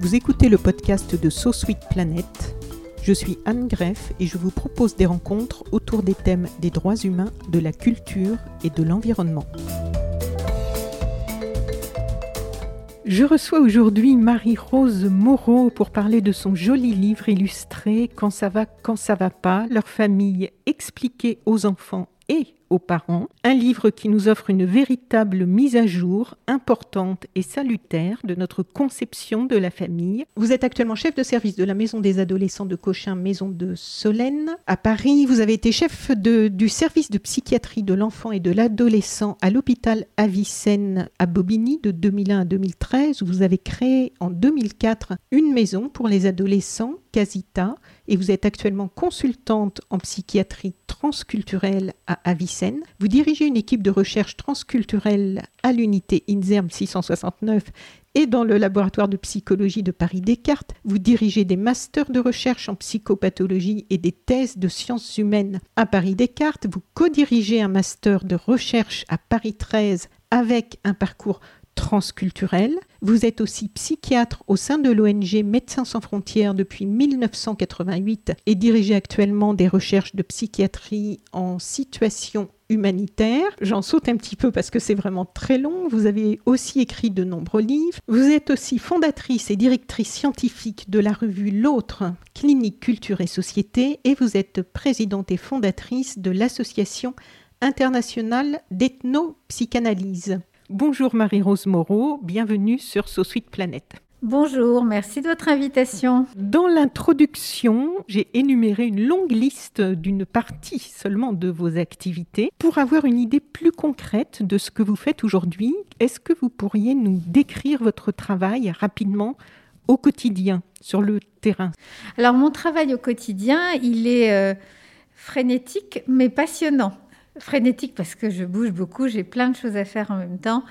Vous écoutez le podcast de So Sweet Planet. Je suis Anne Greff et je vous propose des rencontres autour des thèmes des droits humains, de la culture et de l'environnement. Je reçois aujourd'hui Marie-Rose Moreau pour parler de son joli livre illustré Quand ça va, quand ça va pas, leur famille expliquée aux enfants et aux parents, un livre qui nous offre une véritable mise à jour importante et salutaire de notre conception de la famille. Vous êtes actuellement chef de service de la Maison des adolescents de Cochin, Maison de Solène. À Paris, vous avez été chef du service de psychiatrie de l'enfant et de l'adolescent à l'hôpital Avicenne à Bobigny de 2001 à 2013. Vous avez créé en 2004 une maison pour les adolescents, Casita, et vous êtes actuellement consultante en psychiatrie transculturelle à Avicenne. Vous dirigez une équipe de recherche transculturelle à l'unité INSERM 669 et dans le laboratoire de psychologie de Paris Descartes. Vous dirigez des masters de recherche en psychopathologie et des thèses de sciences humaines à Paris Descartes. Vous co-dirigez un master de recherche à Paris 13 avec un parcours transculturel. Vous êtes aussi psychiatre au sein de l'ONG Médecins sans frontières depuis 1988 et dirigez actuellement des recherches de psychiatrie en situation humanitaire. J'en saute un petit peu parce que c'est vraiment très long. Vous avez aussi écrit de nombreux livres. Vous êtes aussi fondatrice et directrice scientifique de la revue L'autre, Clinique, Culture et Société, et vous êtes présidente et fondatrice de l'Association internationale d'ethnopsychanalyse. Bonjour Marie-Rose Moreau, bienvenue sur So Sweet Planet. Bonjour, merci de votre invitation. Dans l'introduction, j'ai énuméré une longue liste d'une partie seulement de vos activités. Pour avoir une idée plus concrète de ce que vous faites aujourd'hui, est-ce que vous pourriez nous décrire votre travail rapidement au quotidien, sur le terrain? Alors mon travail au quotidien, il est euh, frénétique mais passionnant. Frénétique parce que je bouge beaucoup, j'ai plein de choses à faire en même temps.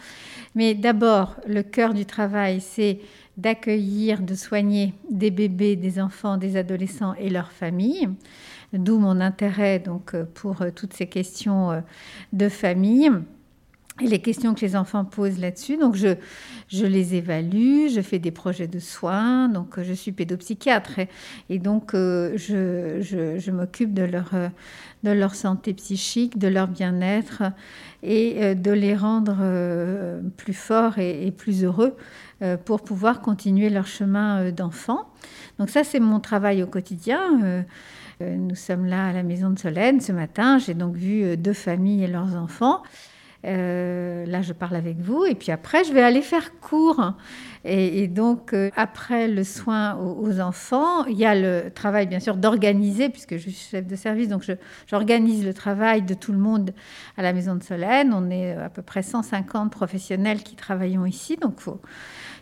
Mais d'abord, le cœur du travail, c'est d'accueillir, de soigner des bébés, des enfants, des adolescents et leurs familles. D'où mon intérêt donc pour euh, toutes ces questions euh, de famille et les questions que les enfants posent là-dessus. Donc, je, je les évalue, je fais des projets de soins. Donc, euh, je suis pédopsychiatre et, donc euh, je, je, je m'occupe de leur, euh, de leur santé psychique, de leur bien-être et de les rendre plus forts et, et plus heureux pour pouvoir continuer leur chemin d'enfant. Donc, ça, c'est mon travail au quotidien. Nous sommes là à la maison de Solène ce matin. J'ai donc vu deux familles et leurs enfants. Euh, là, je parle avec vous. Et puis après, je vais aller faire cours. Et, donc, euh, après le soin aux, enfants, il y a le travail, bien sûr, d'organiser, puisque je suis chef de service. Donc, j'organise le travail de tout le monde à la maison de Solène. On est euh, à peu près 150 professionnels qui travaillons ici. Donc, il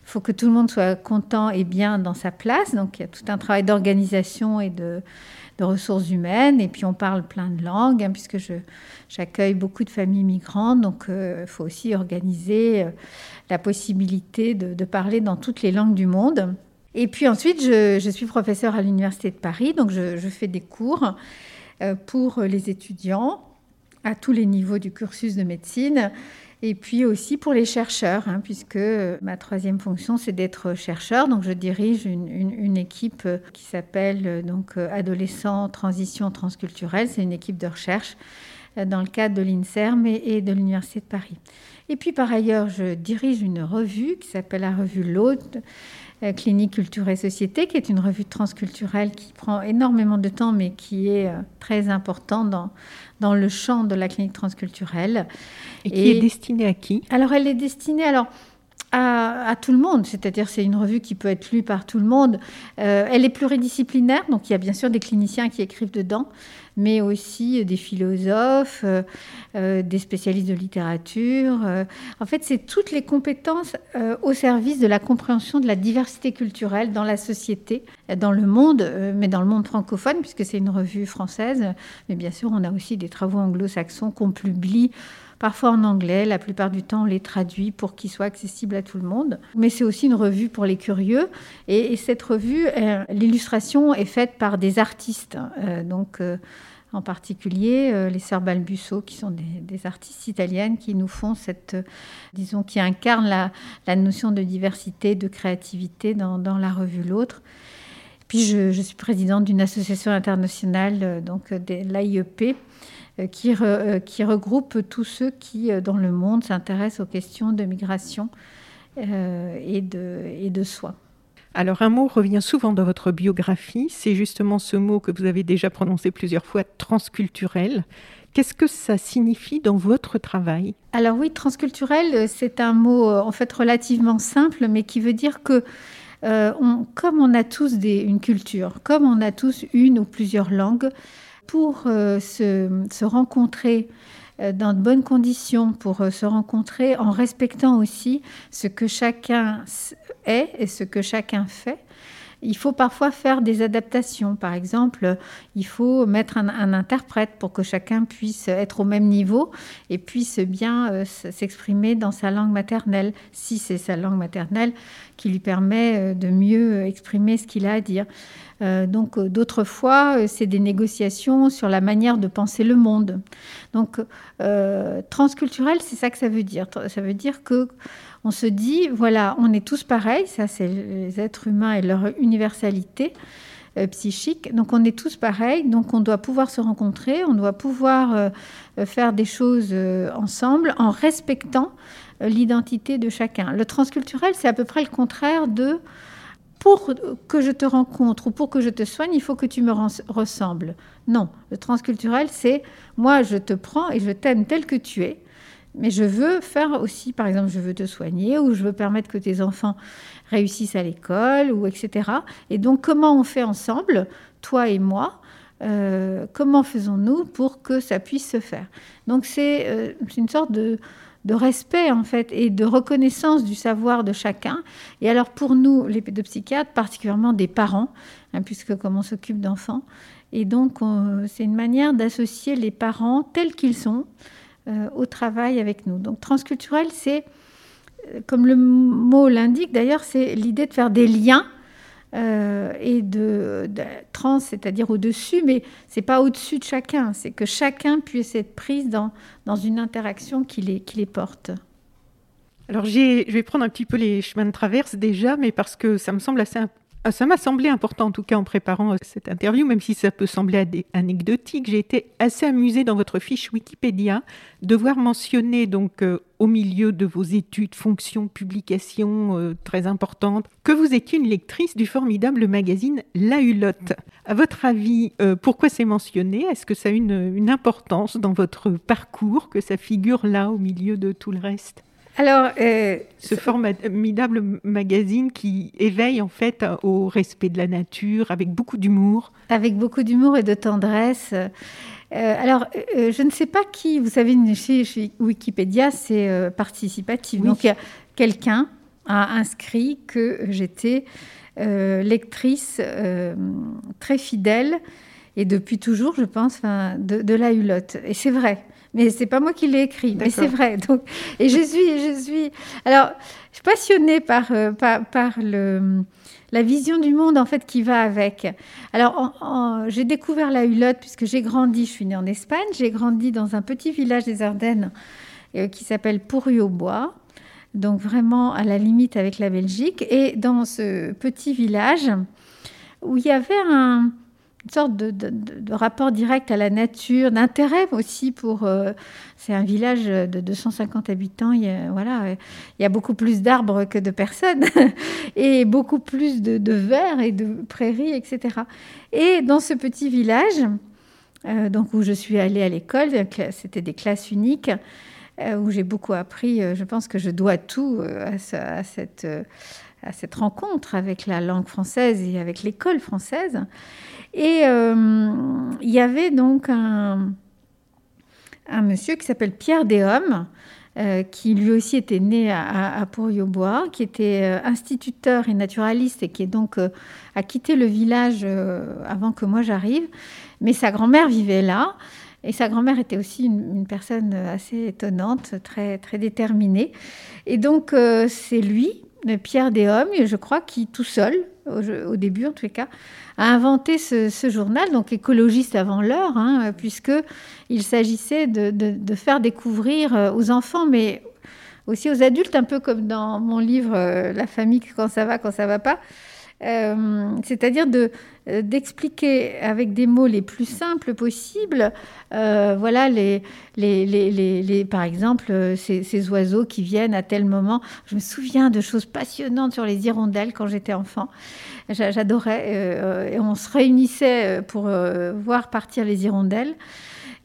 faut que tout le monde soit content et bien dans sa place. Donc, il y a tout un travail d'organisation et de de ressources humaines. Et puis on parle plein de langues, hein, puisque j'accueille beaucoup de familles migrantes. Donc il faut aussi organiser euh, la possibilité de, de parler dans toutes les langues du monde. Et puis ensuite, je, je suis professeure à l'Université de Paris, donc je, je fais des cours euh, pour les étudiants à tous les niveaux du cursus de médecine. Et puis aussi pour les chercheurs, hein, puisque ma troisième fonction, c'est d'être chercheur. Donc je dirige une, équipe euh, qui s'appelle euh, donc euh, Adolescents Transition Transculturelle. C'est une équipe de recherche euh, dans le cadre de l'INSERM et, de l'Université de Paris. Et puis par ailleurs, je dirige une revue qui s'appelle la revue L'Hôte, euh, Clinique, Culture et Société, qui est une revue transculturelle qui prend énormément de temps, mais qui est euh, très importante dans, dans le champ de la clinique transculturelle. Et qui Et- est destiné à qui? Alors, elle est destinée. Alors, à, tout le monde, c'est-à-dire c'est une revue qui peut être lue par tout le monde. Euh, elle est pluridisciplinaire, donc il y a bien sûr des cliniciens qui écrivent dedans, mais aussi des philosophes, euh, euh, des spécialistes de littérature. en fait, c'est toutes les compétences au service de la compréhension de la diversité culturelle dans la société, dans le monde, mais dans le monde francophone, puisque c'est une revue française. Mais bien sûr, on a aussi des travaux anglo-saxons qu'on publie parfois en anglais. La plupart du temps, on les traduit pour qu'ils soient accessibles à tout le monde. Mais c'est aussi une revue pour les curieux. Et, cette revue, euh, l'illustration est faite par des artistes. Euh, donc, euh, en particulier les sœurs Balbusso, qui sont des, artistes italiennes qui nous font cette, disons, qui incarnent la, notion de diversité, de créativité dans, la revue L'autre. Puis je, suis présidente d'une association internationale, donc de l'AIEP, qui, euh, qui, regroupe tous ceux qui, euh, dans le monde, s'intéressent aux questions de migration et, de, et de soins. Alors un mot revient souvent dans votre biographie, c'est justement ce mot que vous avez déjà prononcé plusieurs fois, transculturel. Qu'est-ce que ça signifie dans votre travail? Alors oui, transculturel, c'est un mot en fait relativement simple, mais qui veut dire que comme on a tous des, une culture, comme on a tous une ou plusieurs langues, pour euh, se, rencontrer euh, dans de bonnes conditions, pour euh, se rencontrer en respectant aussi ce que chacun est et ce que chacun fait. Il faut parfois faire des adaptations. Par exemple, il faut mettre un, interprète pour que chacun puisse être au même niveau et puisse bien s'exprimer dans sa langue maternelle, si c'est sa langue maternelle qui lui permet de mieux exprimer ce qu'il a à dire. Euh, donc euh, d'autres fois, euh, c'est des négociations sur la manière de penser le monde. Donc transculturel, c'est ça que ça veut dire. Ça veut dire que on se dit, voilà, on est tous pareils, ça c'est les êtres humains et leur universalité psychique. Donc on est tous pareils, donc on doit pouvoir se rencontrer, on doit pouvoir faire des choses ensemble en respectant l'identité de chacun. Le transculturel, c'est à peu près le contraire de que je te rencontre ou pour que je te soigne, il faut que tu me ressembles. Non, le transculturel, c'est moi, je te prends et je t'aime tel que tu es. Mais je veux faire aussi, par exemple, je veux te soigner ou je veux permettre que tes enfants réussissent à l'école ou etc. Et donc, comment on fait ensemble, toi et moi euh, Comment faisons-nous pour que ça puisse se faire? Donc, c'est euh, une sorte de, de respect en fait et de reconnaissance du savoir de chacun. Et alors pour nous, les pédopsychiatres, particulièrement des parents, hein, puisque comme on s'occupe d'enfants, et donc c'est une manière d'associer les parents tels qu'ils sont euh, au travail avec nous. Donc transculturel, c'est euh, comme le mot l'indique d'ailleurs, c'est l'idée de faire des liens euh, et de, trans, c'est-à-dire au-dessus, mais c'est pas au-dessus de chacun, c'est que chacun puisse être prise dans, dans une interaction qui les, qui les porte. Alors je vais prendre un petit peu les chemins de traverse déjà, mais parce que ça me semble assez ah, ça m'a semblé important, en tout cas en préparant euh, cette interview, même si ça peut sembler anecdotique. J'ai été assez amusée dans votre fiche Wikipédia de voir mentionner donc euh, au milieu de vos études, fonctions, publications euh, très importantes, que vous étiez une lectrice du formidable magazine La Hulotte. À votre avis, pourquoi c'est mentionné? Est-ce que ça a une, une importance dans votre parcours que ça figure là au milieu de tout le reste? Alors, euh, ce formidable magazine qui éveille en fait au respect de la nature avec beaucoup d'humour. Avec beaucoup d'humour et de tendresse. Euh, alors, euh, je ne sais pas qui, vous savez, chez, Wikipédia, c'est participatif. Donc, quelqu'un a inscrit que j'étais lectrice très fidèle et depuis toujours, je pense, de, de la Hulotte. Et c'est vrai. Mais c'est pas moi qui l'ai écrit, mais c'est vrai. Donc, et je suis, je suis, alors, je suis passionnée par, euh, par, le, la vision du monde en fait qui va avec. Alors, j'ai découvert la Hulotte puisque j'ai grandi. Je suis née en Espagne. J'ai grandi dans un petit village des Ardennes euh, qui s'appelle Pourrieux-Bois. Donc vraiment à la limite avec la Belgique. Et dans ce petit village où il y avait un, une sorte de, rapport direct à la nature, d'intérêt aussi pour. Euh, c'est un village de 250 habitants. Il y a, voilà, il y a beaucoup plus d'arbres que de personnes et beaucoup plus de, de et de prairies, etc. Et dans ce petit village, euh, donc où je suis allée à l'école, c'était des classes uniques. où j'ai beaucoup appris. Je pense que je dois tout à, cette, à cette rencontre avec la langue française et avec l'école française. Et il y avait donc un, monsieur qui s'appelle Pierre Déhomme, euh, qui lui aussi était né à, à, bois qui était euh, instituteur et naturaliste et qui donc euh, a quitté le village avant que moi j'arrive. Mais sa grand-mère vivait là. Et sa grand-mère était aussi une, personne assez étonnante, très, très déterminée. Et donc, c'est lui, Pierre Déhomme, je crois, qui tout seul, au, début en les cas, a inventé ce, journal, donc écologiste avant l'heure, hein, puisqu'il s'agissait de, faire découvrir euh, aux enfants, mais aussi aux adultes, un peu comme dans mon livre euh, La famille, quand ça va, quand ça va pas, euh, c'est-à-dire euh, d'expliquer avec des mots les plus simples possibles, euh, voilà, les, les, les, les, par exemple, ces, ces, oiseaux qui viennent à tel moment. Je me souviens de choses passionnantes sur les hirondelles quand j'étais enfant. J'adorais. et on se réunissait pour voir partir les hirondelles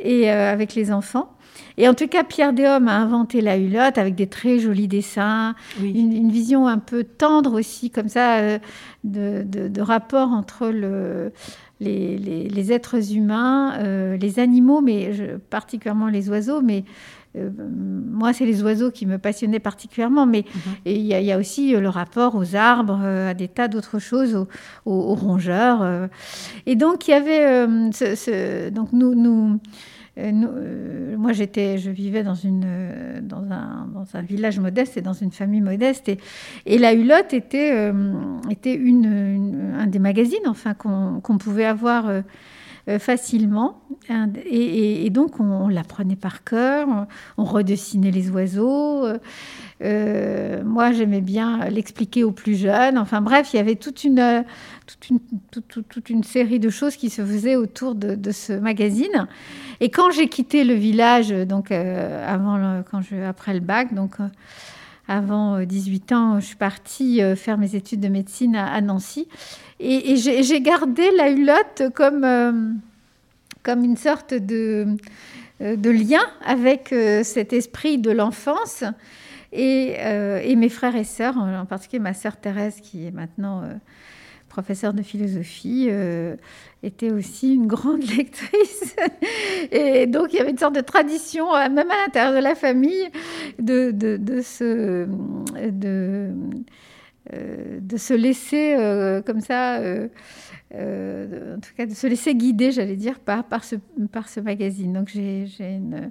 et avec les enfants. Et en tout cas, Pierre Déhomme a inventé la hulotte avec des très jolis dessins, une, vision un peu tendre aussi, comme ça, euh, de, rapport entre le, les, êtres humains, euh, les animaux, mais particulièrement les oiseaux, mais euh, moi, c'est les oiseaux qui me passionnaient particulièrement, mais mhm. il y, a aussi le rapport aux arbres, à des tas d'autres choses, aux, rongeurs. Et donc, il y avait ce, donc nous, nous euh, euh, moi, j'étais, je vivais dans, une, euh, dans, un, dans un village modeste et dans une famille modeste. Et, et la Hulotte était, était une, un des magazines enfin, qu'on pouvait avoir facilement. Et, donc, on, l'apprenait par cœur, on, redessinait les oiseaux. Moi, j'aimais bien l'expliquer aux plus jeunes. Enfin bref, il y avait toute une, série de choses qui se faisaient autour de, ce magazine. Et quand j'ai quitté le village, donc euh, après le bac, donc euh, avant 18 euh, ans, je suis partie faire mes études de médecine à, Nancy. Et, j'ai gardé la hulotte comme, une sorte de lien avec cet esprit de l'enfance. Et, et, mes frères et sœurs, en particulier ma sœur Thérèse, qui est maintenant professeure de philosophie, euh, était aussi une grande lectrice. Et donc, il y avait une sorte de tradition, euh, même à l'intérieur de la famille, de, se, euh, laisser comme ça, en tout cas, de se laisser guider, j'allais dire, par, par, ce, par ce magazine. Donc, j'ai une,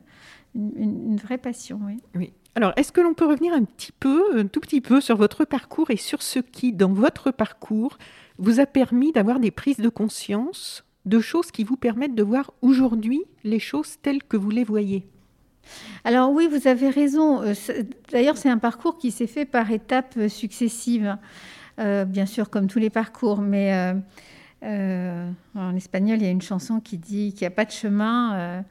une, une, vraie passion, oui. Oui. Alors, est-ce que l'on peut revenir un petit peu, un tout petit peu, sur votre parcours et sur ce qui, dans votre parcours, vous a permis d'avoir des prises de conscience de choses qui vous permettent de voir aujourd'hui les choses telles que vous les voyez? Alors oui, vous avez raison. Euh, d'ailleurs, c'est un parcours qui s'est fait par étapes euh, successives, euh, bien sûr, comme tous les parcours. Mais en espagnol, il y a une chanson qui dit qu'il n'y a pas de chemin.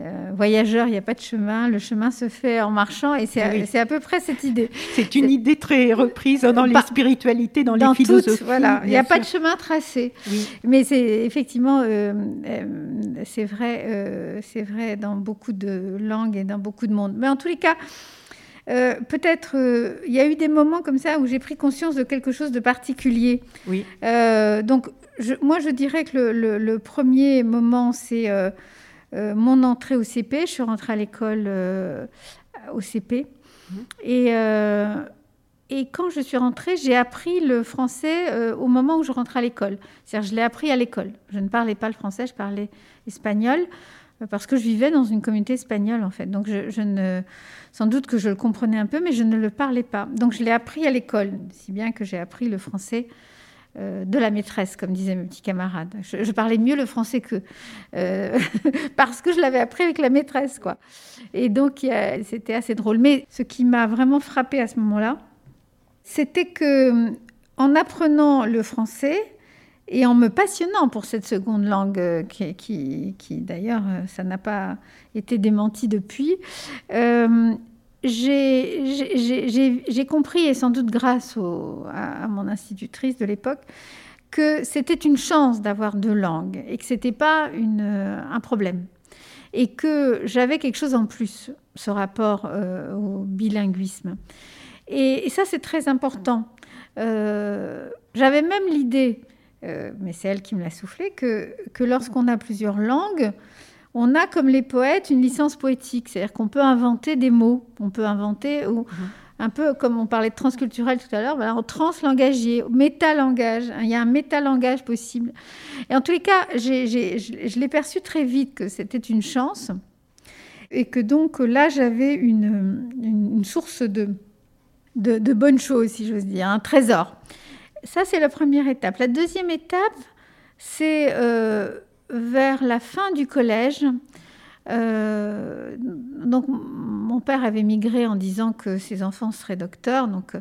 Euh, voyageur, il n'y a pas de chemin, le chemin se fait en marchant, et c'est à peu près cette idée. C'est une idée très reprise dans les spiritualités, dans, les philosophies. voilà, il n'y a pas de chemin tracé. Mais c'est effectivement, euh, euh, c'est vrai, c'est vrai dans beaucoup de langues et dans beaucoup de mondes. Mais en tous les cas, peut-être il y a eu des moments comme ça où j'ai pris conscience de quelque chose de particulier. Oui. donc, moi, je dirais que le premier moment, c'est euh, mon entrée au CP. Je suis rentrée à l'école euh, au CP. Mhm. Et, euh, et quand je suis rentrée, j'ai appris le français au moment où je rentrais à l'école. C'est-à-dire, je l'ai appris à l'école. Je ne parlais pas le français, je parlais espagnol parce que je vivais dans une communauté espagnole en fait. Donc je, ne, sans doute que je le comprenais un peu, mais je ne le parlais pas. Donc je l'ai appris à l'école, si bien que j'ai appris le français euh, de la maîtresse, comme disaient mes petits camarades. Je, parlais mieux le français qu'eux, euh, parce que je l'avais appris avec la maîtresse, quoi. Et donc, c'était assez drôle. Mais ce qui m'a vraiment frappé à ce moment-là, c'était que, en apprenant le français et en me passionnant pour cette seconde langue, euh, qui, d'ailleurs, ça n'a pas été démenti depuis, j'ai compris, et sans doute grâce à, mon institutrice de l'époque, que c'était une chance d'avoir deux langues et que ce n'était pas une, un problème. Et que j'avais quelque chose en plus. ce rapport au bilinguisme. Et, ça, c'est très important. J'avais même l'idée, mais c'est elle qui me l'a soufflé, que lorsqu'on a plusieurs langues, on a comme les poètes une licence poétique, c'est-à-dire qu'on peut inventer des mots, on peut inventer, ou, mhm. un peu comme on parlait de transculturel tout à l'heure, voilà, en translangagier, métalangage, il y a un métalangage possible. Et en tous les cas, je l'ai perçu très vite que c'était une chance, et que donc là, j'avais une, source de, de, bonnes choses, si j'ose dire, un trésor. Ça, c'est la première étape. La deuxième étape, c'est... Euh, vers la fin du collège, euh, donc mon père avait migré en disant que ses enfants seraient docteurs. Donc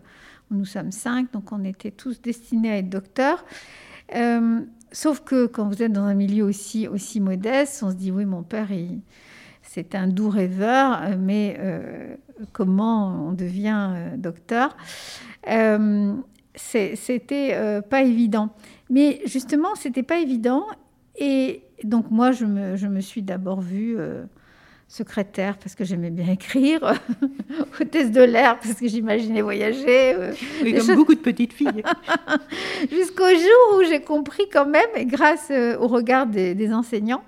nous sommes cinq, donc on était tous destinés à être docteurs. Euh, sauf que quand vous êtes dans un milieu aussi, aussi modeste, on se dit oui, mon père, c'est un doux rêveur, mais euh, comment on devient docteur? C'était pas évident. Mais justement, c'était pas évident. Et donc moi, je me, suis d'abord vue euh, secrétaire parce que j'aimais bien écrire, hôtesse de l'air parce que j'imaginais voyager. Euh, comme beaucoup de petites filles. Jusqu'au jour où j'ai compris quand même, grâce euh, au regard des, enseignants,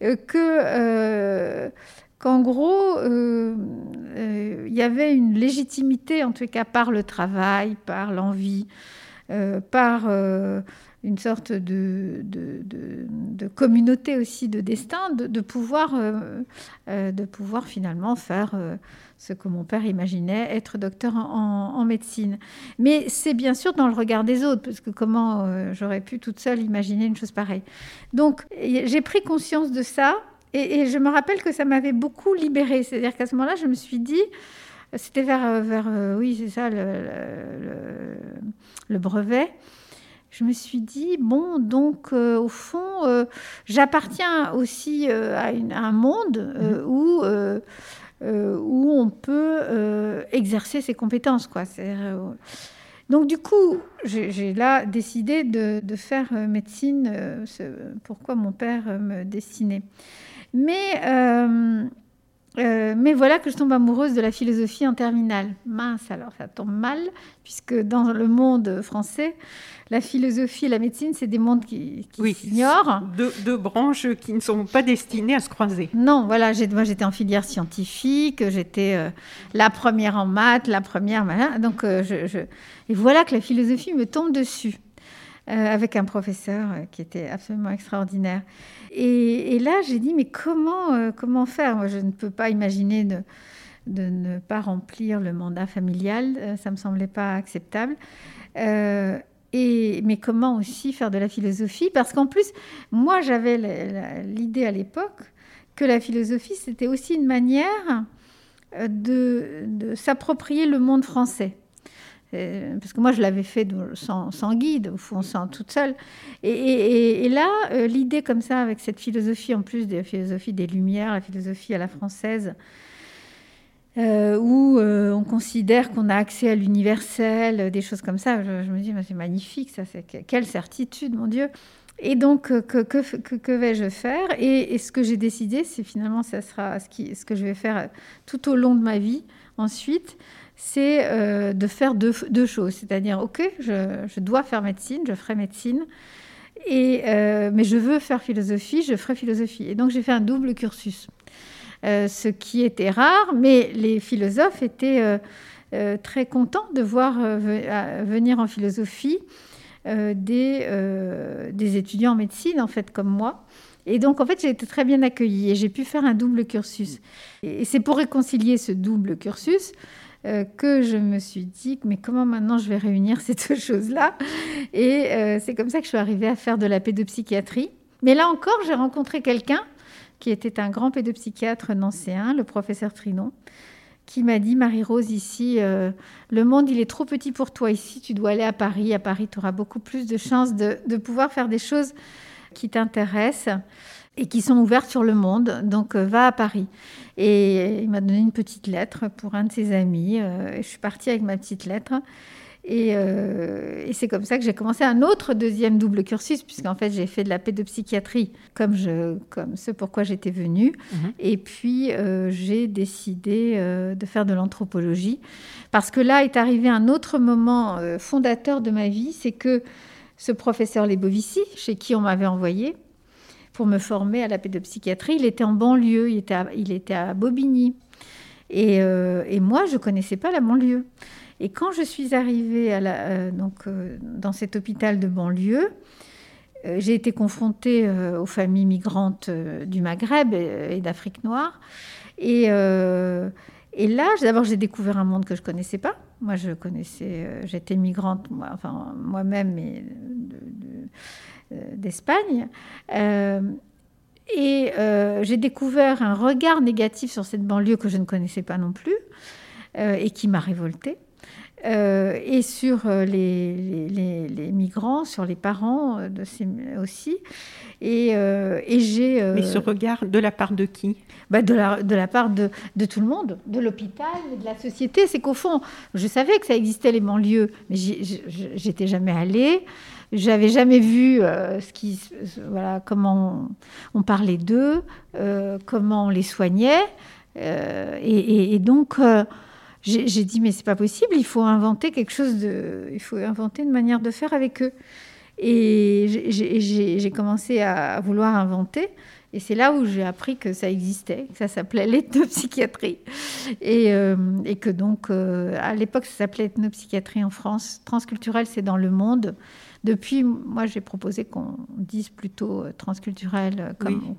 que qu'en gros, il y avait une légitimité, en tout cas par le travail, par l'envie, par une sorte de, de, communauté aussi de destin, de, pouvoir, euh, euh, de pouvoir finalement faire euh, ce que mon père imaginait, être docteur en, médecine. Mais c'est bien sûr dans le regard des autres, parce que comment j'aurais pu toute seule imaginer une chose pareille. Donc j'ai pris conscience de ça, et, je me rappelle que ça m'avait beaucoup libérée. C'est-à-dire qu'à ce moment-là, je me suis dit, c'était vers, vers oui, c'est ça, le, le brevet je me suis dit, bon, donc euh, au fond, euh, j'appartiens aussi euh, à, un monde mhm. où, où on peut exercer ses compétences. Quoi. donc du coup, j'ai là décidé de, de faire médecine, pourquoi mon père me destinait. Mais euh, mais voilà que je tombe amoureuse de la philosophie en terminale. Mince, alors ça tombe mal, puisque dans le monde français, la philosophie et la médecine, c'est des mondes qui, qui s'ignorent. Deux, branches qui ne sont pas destinées à se croiser. Non, voilà, moi j'étais en filière scientifique, j'étais euh, la première en maths, la première, donc euh, je, et voilà que la philosophie me tombe dessus. Avec un professeur qui était absolument extraordinaire. Et, là, j'ai dit, mais comment, euh, faire? Moi, je ne peux pas imaginer de, ne pas remplir le mandat familial. Euh, ça ne me semblait pas acceptable. Euh, mais comment aussi faire de la philosophie? Parce qu'en plus, moi, j'avais l'idée à l'époque que la philosophie, c'était aussi une manière de s'approprier le monde français. Euh, parce que moi, je l'avais fait sans, guide, au fond, sans toute seule. Et, là, euh, l'idée comme ça, avec cette philosophie, en plus de la philosophie des Lumières, la philosophie à la française, euh, où on considère qu'on a accès à l'universel, des choses comme ça, je, me dis, c'est magnifique, ça, c'est quelle certitude, mon Dieu. Et donc, que, vais-je faire? Et, ce que j'ai décidé, c'est finalement, ça sera ce que je vais faire tout au long de ma vie ensuite, c'est euh, de faire deux, choses. C'est-à-dire, OK, je, dois faire médecine, je ferai médecine, et, euh, mais je veux faire philosophie, je ferai philosophie. Et donc, j'ai fait un double cursus, euh, ce qui était rare, mais les philosophes étaient très contents de voir venir en philosophie des, des étudiants en médecine, en fait, comme moi. Et donc, en fait, j'ai été très bien accueillie et j'ai pu faire un double cursus. Et c'est pour réconcilier ce double cursus euh, que je me suis dit, mais comment maintenant je vais réunir ces deux choses-là? Et euh, c'est comme ça que je suis arrivée à faire de la pédopsychiatrie. Mais là encore, j'ai rencontré quelqu'un qui était un grand pédopsychiatre nancéen, le professeur Trinon, qui m'a dit, Marie-Rose, ici, euh, le monde, il est trop petit pour toi. Ici, tu dois aller à Paris. À Paris, tu auras beaucoup plus de chances de, de pouvoir faire des choses qui t'intéressent et qui sont ouvertes sur le monde. Donc, va à Paris. Et il m'a donné une petite lettre pour un de ses amis. Euh, je suis partie avec ma petite lettre. Euh, et, c'est comme ça que j'ai commencé un autre deuxième double cursus, puisqu'en fait j'ai fait de la pédopsychiatrie comme, je, comme ce pourquoi j'étais venue. Mhm. Et puis euh, j'ai décidé euh, de faire de l'anthropologie, parce que là est arrivé un autre moment fondateur de ma vie, c'est que ce professeur Lebovici, chez qui on m'avait envoyé pour me former à la pédopsychiatrie, il était en banlieue, il était à, Bobigny. Et, et moi, je ne connaissais pas la banlieue. Et quand je suis arrivée euh, euh, dans cet hôpital de banlieue, euh, j'ai été confrontée aux familles migrantes du Maghreb et, d'Afrique noire. Et, là, d'abord, j'ai découvert un monde que je connaissais pas. Moi, je connaissais, j'étais migrante, moi-même, mais d'Espagne. et j'ai découvert un regard négatif sur cette banlieue que je ne connaissais pas non plus et qui m'a révoltée. Euh, et sur euh, les, les, migrants, sur les parents euh, de ces, aussi. Et, et j'ai. Mais ce regard de la part de qui? Bah de, la, de la part de, de tout le monde, de l'hôpital, de la société. C'est qu'au fond, je savais que ça existait les banlieues, mais j'étais jamais allée. J'avais jamais vu voilà, comment on, parlait d'eux, comment on les soignait. Et, et, donc j'ai dit mais c'est pas possible, il faut inventer quelque chose il faut inventer une manière de faire avec eux. Et j'ai commencé à vouloir inventer. Et c'est là où j'ai appris que ça existait, que ça s'appelait l'ethnopsychiatrie. Et, euh, que donc, euh, à l'époque, ça s'appelait ethnopsychiatrie en France. Transculturel, c'est dans le monde. Depuis, moi, j'ai proposé qu'on dise plutôt euh, transculturel euh, comme,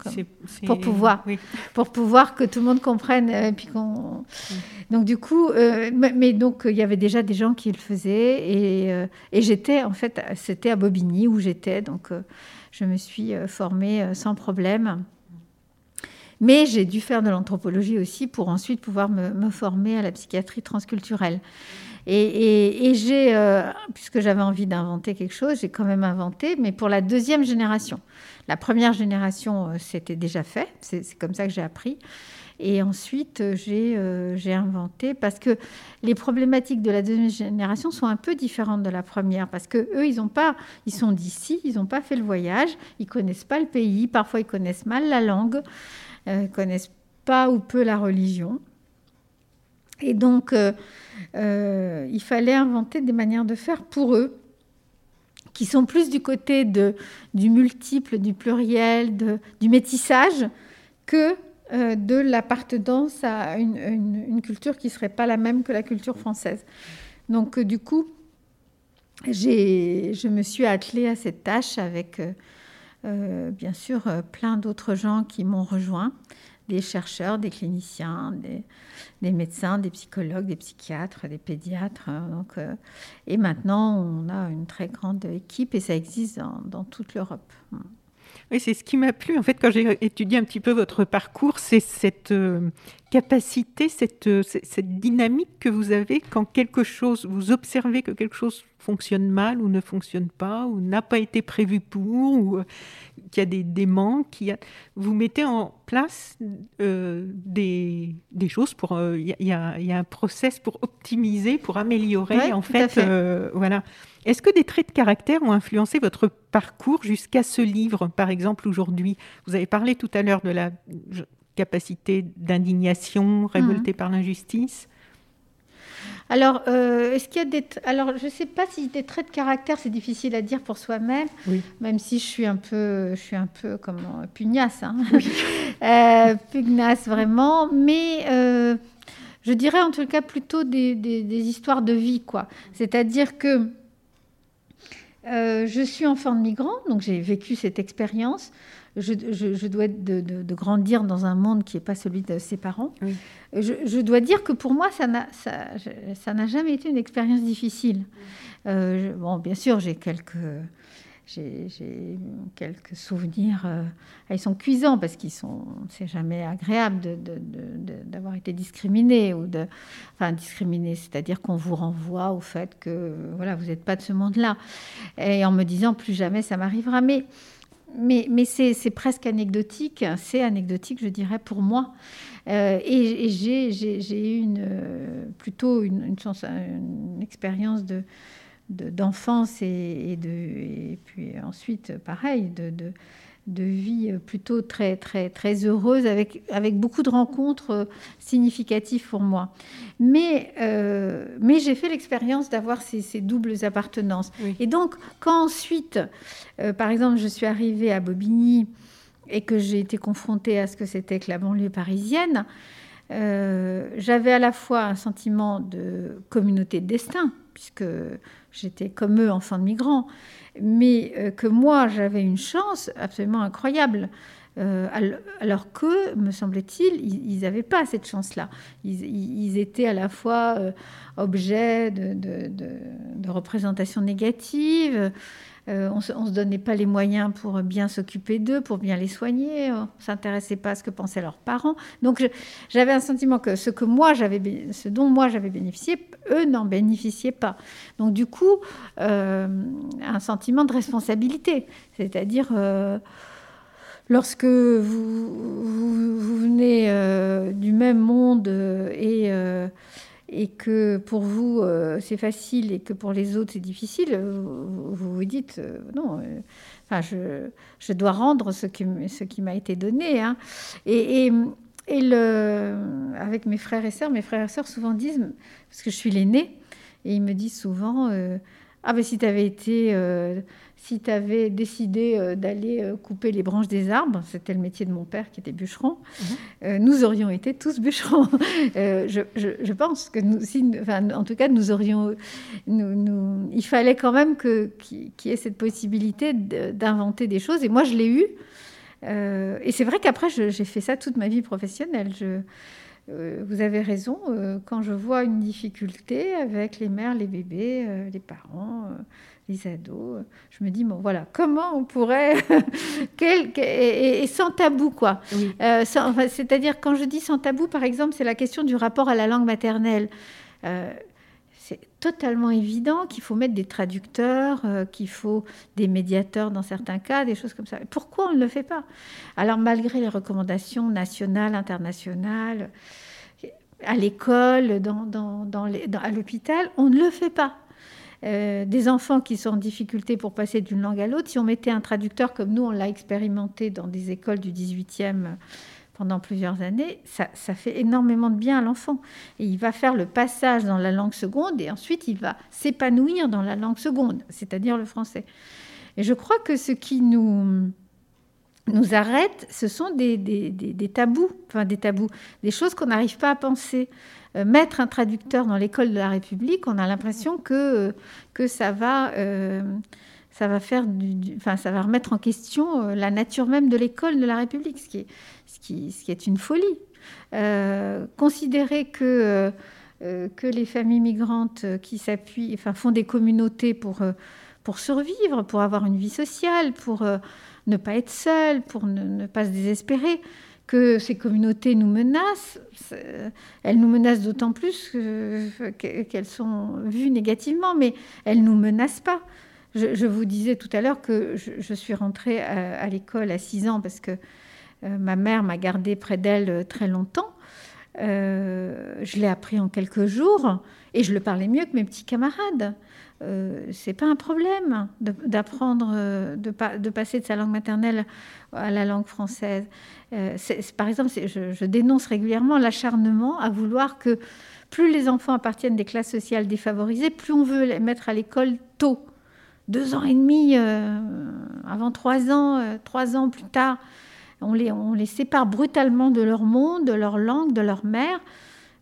pour pouvoir pour pouvoir que tout le monde comprenne. Et euh, puis qu'on... Donc du coup, mais, donc il y avait déjà des gens qui le faisaient et, et j'étais en fait, c'était à Bobigny où j'étais, donc je me suis formée sans problème. Mais j'ai dû faire de l'anthropologie aussi pour ensuite pouvoir me, me former à la psychiatrie transculturelle. Et, j'ai, euh, puisque j'avais envie d'inventer quelque chose, j'ai quand même inventé, mais pour la deuxième génération. La première génération, euh, c'était déjà fait, c'est comme ça que j'ai appris. Et ensuite, euh, j'ai inventé, parce que les problématiques de la deuxième génération sont un peu différentes de la première, parce que eux, ils ils sont d'ici, ils n'ont pas fait le voyage, ils connaissent pas le pays, parfois ils connaissent mal la langue, ils connaissent pas ou peu la religion. Et donc, euh, euh, il fallait inventer des manières de faire pour eux, qui sont plus du côté du multiple, du pluriel, du métissage, que euh, de l'appartenance à une, culture qui ne serait pas la même que la culture française. Donc, du coup, je me suis attelée à cette tâche avec, bien sûr, plein d'autres gens qui m'ont rejoint des chercheurs, des cliniciens, des, médecins, des psychologues, des psychiatres, des pédiatres. Hein, donc, euh, et maintenant, on a une très grande équipe et ça existe dans, toute l'Europe. Oui, c'est ce qui m'a plu en fait quand j'ai étudié un petit peu votre parcours, c'est cette euh, capacité, cette, euh, cette dynamique que vous avez quand quelque chose, vous observez que quelque chose fonctionne mal ou ne fonctionne pas ou n'a pas été prévu pour ou euh, qu'il y a des, des manques, a, vous mettez en place euh, des, des, choses pour il y, y, a un process pour optimiser, pour améliorer en fait, voilà. Est-ce que des traits de caractère ont influencé votre parcours jusqu'à ce livre, par exemple aujourd'hui Vous avez parlé tout à l'heure de la capacité d'indignation révoltée mhm. par l'injustice alors, euh, est-ce qu'il y a des... Alors, je ne sais pas si des traits de caractère, c'est difficile à dire pour soi-même, même si je suis un peu, je suis un peu comme pugnace, hein. Euh, pugnace vraiment, mais euh, je dirais en tout cas plutôt des, des histoires de vie, quoi. C'est-à-dire que je suis enfant de migrant, donc j'ai vécu cette expérience je, dois de, grandir dans un monde qui n'est pas celui de ses parents. Je, dois dire que pour moi, ça n'a ça, jamais été une expérience difficile. Euh, bon, bien sûr, j'ai quelques, j'ai, quelques souvenirs. Euh, ils sont cuisants parce qu'ils sont. C'est jamais agréable d'avoir été discriminé ou de, enfin discriminé, c'est-à-dire qu'on vous renvoie au fait que voilà, vous n'êtes pas de ce monde-là, et en me disant plus jamais ça m'arrivera. Mais mais, c'est presque anecdotique, c'est anecdotique, je dirais, pour moi. Euh, et, j'ai eu une, plutôt une, expérience de d'enfance et, puis ensuite, pareil, de, de, vie plutôt très, très, très heureuse avec, avec beaucoup de rencontres significatives pour moi. Mais, euh, mais j'ai fait l'expérience d'avoir ces, ces, doubles appartenances. Et donc, quand ensuite, euh, par exemple, je suis arrivée à Bobigny et que j'ai été confrontée à ce que c'était que la banlieue parisienne, euh, j'avais à la fois un sentiment de communauté de destin, puisque j'étais comme eux, enfant de migrants, mais euh, que moi, j'avais une chance absolument incroyable. Euh, alors que, me semblait-il, ils n'avaient pas cette chance-là. Ils, étaient à la fois euh, objets de, représentations négatives, euh, on ne se, donnait pas les moyens pour bien s'occuper d'eux, pour bien les soigner. On ne s'intéressait pas à ce que pensaient leurs parents. Donc j'avais un sentiment que ce, que moi, ce dont moi j'avais bénéficié, eux n'en bénéficiaient pas. Donc du coup, euh, un sentiment de responsabilité. C'est-à-dire... Euh, lorsque vous, vous venez du même monde et et que pour vous euh, c'est facile et que pour les autres c'est difficile, vous, vous, dites euh, non, euh, je, je, dois rendre ce qui, ce qui m'a été donné. Hein. Et, et, et, le, avec mes frères et sœurs, mes frères et sœurs souvent disent, parce que je suis l'aînée, et ils me disent souvent Ah, ben si tu avais été si tu avais décidé euh, d'aller euh, couper les branches des arbres, c'était le métier de mon père qui était bûcheron, mhm. euh, nous aurions été tous bûcherons. je, pense que nous, enfin, en tout cas, nous aurions, nous, il fallait quand même que qu'il y ait cette possibilité d'inventer des choses. Et moi, je l'ai eu. et c'est vrai qu'après, j'ai fait ça toute ma vie professionnelle. Je, vous avez raison, quand je vois une difficulté avec les mères, les bébés, les parents, les ados. Je me dis, bon, voilà, comment on pourrait. quel, et, sans tabou, quoi. Euh, c'est-à-dire, quand je dis sans tabou, par exemple, c'est la question du rapport à la langue maternelle. Euh, c'est totalement évident qu'il faut mettre des traducteurs, euh, qu'il faut des médiateurs dans certains cas, des choses comme ça. Pourquoi on ne le fait pas? Alors, malgré les recommandations nationales, internationales, à l'école, dans, à l'hôpital, on ne le fait pas. Euh, des enfants qui sont en difficulté pour passer d'une langue à l'autre, si on mettait un traducteur comme nous, on l'a expérimenté dans des écoles du 18e pendant plusieurs années, ça, fait énormément de bien à l'enfant. Et il va faire le passage dans la langue seconde et ensuite il va s'épanouir dans la langue seconde, c'est-à-dire le français. Et je crois que ce qui nous, nous arrête, ce sont des, des tabous, enfin des tabous, des choses qu'on n'arrive pas à penser. Euh, mettre un traducteur dans l'école de la République, on a l'impression que, que ça va... Euh, ça va faire enfin, ça va remettre en question euh, la nature même de l'école de la République, ce qui est, une folie. considérer que, que les familles migrantes qui s'appuient, enfin, font des communautés pour, survivre, pour avoir une vie sociale, pour ne pas être seules, pour ne pas se désespérer, que ces communautés nous menacent. Elles nous menacent d'autant plus qu'elles sont vues négativement, mais elles ne nous menacent pas. Je, vous disais tout à l'heure que je, suis rentrée à, l'école à 6 ans parce que euh, ma mère m'a gardée près d'elle très longtemps. Euh, je l'ai appris en quelques jours et je le parlais mieux que mes petits camarades. Euh, c'est pas un problème d'apprendre, de, passer de sa langue maternelle à la langue française. Euh, par exemple, je, dénonce régulièrement l'acharnement à vouloir que plus les enfants appartiennent des classes sociales défavorisées, plus on veut les mettre à l'école tôt. Deux ans et demi, euh, avant trois ans, euh, trois ans plus tard, on les, on les sépare brutalement de leur monde, de leur langue, de leur mère.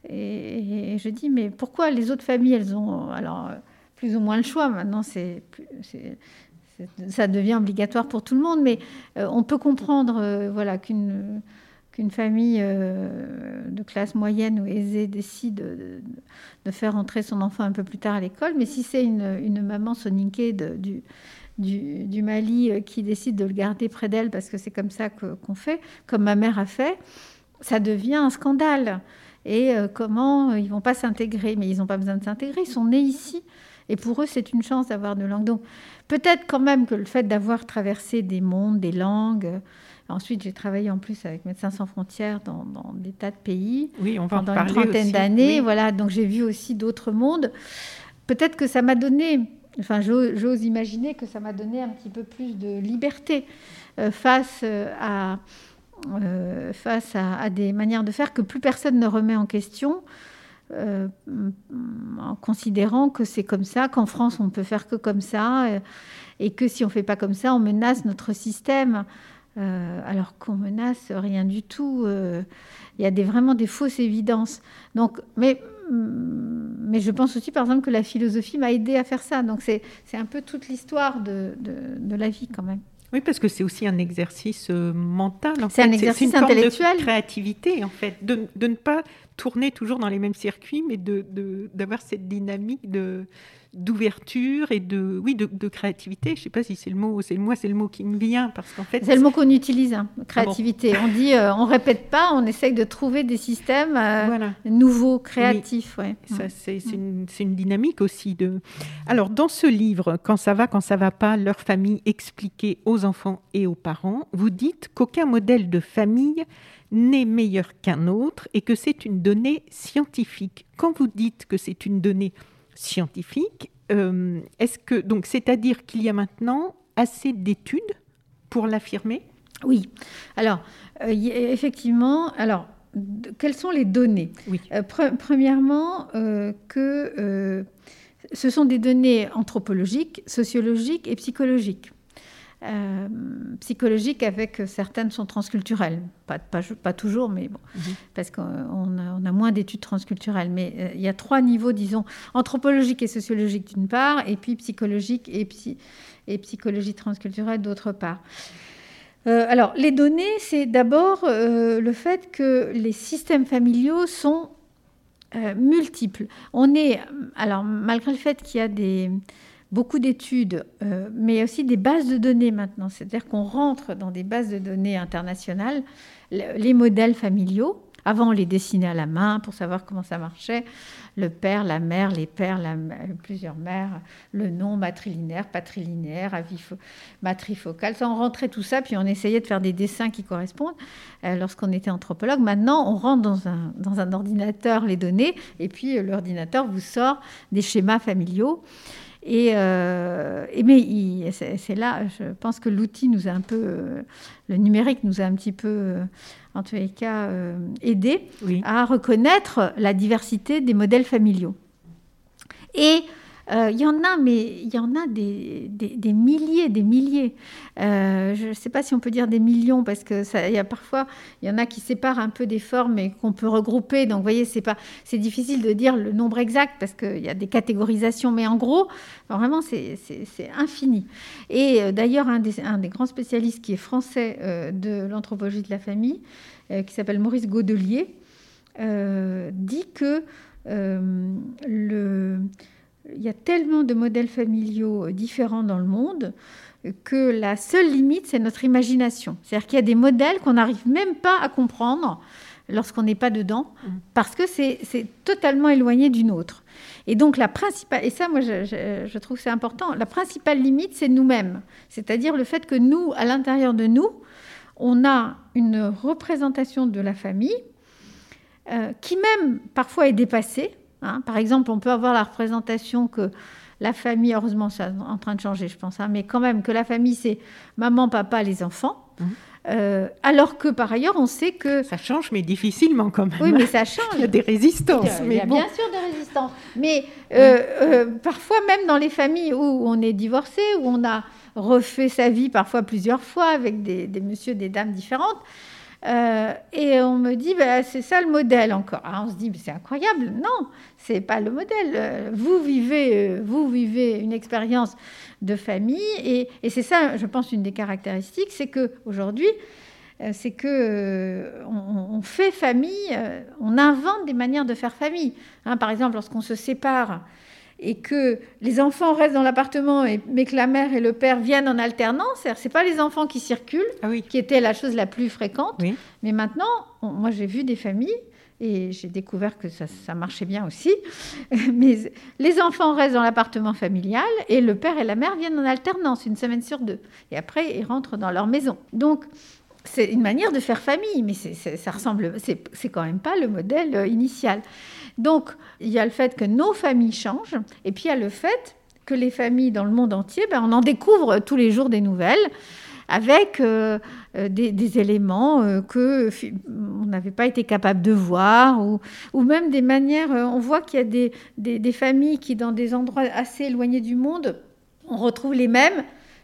Et, je dis, mais pourquoi les autres familles, elles ont alors plus ou moins le choix Maintenant, c'est ça devient obligatoire pour tout le monde, mais euh, on peut comprendre voilà, qu'une qu'une famille euh, de classe moyenne ou aisée décide de, faire entrer son enfant un peu plus tard à l'école, mais si c'est une, maman soninké du, Mali qui décide de le garder près d'elle parce que c'est comme ça qu'on fait, comme ma mère a fait, ça devient un scandale. Et comment ils vont pas s'intégrer? Mais ils n'ont pas besoin de s'intégrer, ils sont nés ici. Et pour eux, c'est une chance d'avoir deux langues. Donc peut-être quand même que le fait d'avoir traversé des mondes, des langues, Ensuite, j'ai travaillé en plus avec Médecins sans frontières dans, des tas de pays oui, on va pendant une trentaine d'années. Voilà, donc j'ai vu aussi d'autres mondes. Peut-être que ça m'a donné, enfin, j'ose imaginer que ça m'a donné un petit peu plus de liberté euh, face euh, à euh, face à, des manières de faire que plus personne ne remet en question. en considérant que c'est comme ça, qu'en France on peut faire que comme ça, et que si on fait pas comme ça, on menace notre système. Euh, alors qu'on menace rien du tout. Euh, il y a des, vraiment des fausses évidences. Donc, mais, mm, mais je pense aussi, par exemple, que la philosophie m'a aidé à faire ça. Donc, c'est un peu toute l'histoire de, de, la vie quand même. Oui, parce que c'est aussi un exercice euh, mental. C'est un exercice une intellectuel. Forme de créativité, en fait, de, de, ne pas tourner toujours dans les mêmes circuits, mais d'avoir cette dynamique de, d'ouverture et de oui de, créativité. Je ne sais pas si c'est le mot, c'est moi c'est le mot qui me vient parce qu'en fait c'est le mot qu'on utilise, hein, créativité. on dit, euh, on répète pas, on essaye de trouver des systèmes euh, nouveaux, créatifs. Ouais. Ça c'est une, une, dynamique aussi de. Alors dans ce livre, quand ça va, quand ça va pas, leur famille expliquée aux enfants et aux parents, vous dites qu'aucun modèle de famille n'est meilleur qu'un autre et que c'est une donnée scientifique. Quand vous dites que c'est une donnée scientifique. Euh, est-ce que donc c'est-à-dire qu'il y a maintenant assez d'études pour l'affirmer? Oui. Alors euh, effectivement, alors quelles sont les données? Oui. Euh, premièrement, que ce sont des données anthropologiques, sociologiques et psychologiques. Euh, psychologiques avec certaines sont transculturelles. Pas, pas, pas toujours, mais bon, mhm. parce qu'on a, on a, moins d'études transculturelles. Mais euh, il y a trois niveaux, disons, anthropologique et sociologique d'une part, et puis psychologique et, et psychologie transculturelle d'autre part. Euh, alors, les données, c'est d'abord le fait que les systèmes familiaux sont multiples. On est, alors, malgré le fait qu'il y a des beaucoup d'études, euh, mais aussi des bases de données maintenant. C'est-à-dire qu'on rentre dans des bases de données internationales, les modèles familiaux. Avant, on les dessinait à la main pour savoir comment ça marchait. Le père, la mère, les pères, plusieurs mères, le nom matrilinéaire, patrilinéaire, matrifocal. Ça, on rentrait tout ça, puis on essayait de faire des dessins qui correspondent euh, lorsqu'on était anthropologue. Maintenant, on rentre dans un, dans un ordinateur les données, et puis euh, l'ordinateur vous sort des schémas familiaux. Et, euh, mais c'est là, je pense que l'outil nous a un peu, euh, le numérique nous a un petit peu, euh, en tous les cas, aidé à reconnaître la diversité des modèles familiaux. Et euh, il y en a, mais il y en a des, milliers, des milliers. Euh, je ne sais pas si on peut dire des millions, parce que ça, a parfois, il y en a qui séparent un peu des formes et qu'on peut regrouper. Donc, vous voyez, c'est difficile de dire le nombre exact parce qu'il y a des catégorisations, mais en gros, vraiment, c'est, infini. Et euh, d'ailleurs, un des, un des, grands spécialistes qui est français de l'anthropologie de la famille, qui s'appelle Maurice Godelier, dit que le il y a tellement de modèles familiaux différents dans le monde que la seule limite, c'est notre imagination. C'est-à-dire qu'il y a des modèles qu'on n'arrive même pas à comprendre lorsqu'on n'est pas dedans, mmh. parce que c'est totalement éloigné d'une autre. Et donc la principale, et ça moi je, je, trouve que c'est important, la principale limite c'est nous-mêmes. C'est-à-dire le fait que nous, à l'intérieur de nous, on a une représentation de la famille euh, qui même parfois est dépassée, Hein. Par exemple, on peut avoir la représentation que la famille, heureusement, c'est en train de changer, je pense, hein, mais quand même que la famille, c'est maman, papa, les enfants. Mmh. Euh, alors que par ailleurs, on sait que... Ça change, mais difficilement quand même. Oui, mais ça change. Il y a des résistances. Il y a, bien sûr des résistances. Mais euh, euh, parfois, même dans les familles où on est divorcé, où on a refait sa vie parfois plusieurs fois avec des, des messieurs, des dames différentes, euh, et on me dit, bah, c'est ça le modèle encore. On se dit, c'est incroyable. Non, c'est pas le modèle. Euh, vous vivez, euh, vous vivez une expérience de famille, et, c'est ça, je pense, une des caractéristiques, c'est que aujourd'hui, c'est que on, fait famille, on invente des manières de faire famille. Hein, par exemple, lorsqu'on se sépare et que les enfants restent dans l'appartement, mais que la mère et le père viennent en alternance. Ce n'est pas les enfants qui circulent, ah qui était la chose la plus fréquente. Mais maintenant, moi j'ai vu des familles et j'ai découvert que ça, ça, marchait bien aussi. Mais les enfants restent dans l'appartement familial et le père et la mère viennent en alternance une semaine sur deux. Et après, ils rentrent dans leur maison. Donc, c'est une manière de faire famille, mais ça ressemble, c'est quand même pas le modèle euh, initial. Donc, il y a le fait que nos familles changent, et puis il y a le fait que les familles dans le monde entier, ben, on en découvre tous les jours des nouvelles avec euh, euh, des, éléments euh, que on n'avait pas été capable de voir, ou, même des manières. on voit qu'il y a des, des, familles qui, dans des endroits assez éloignés du monde, on retrouve les mêmes.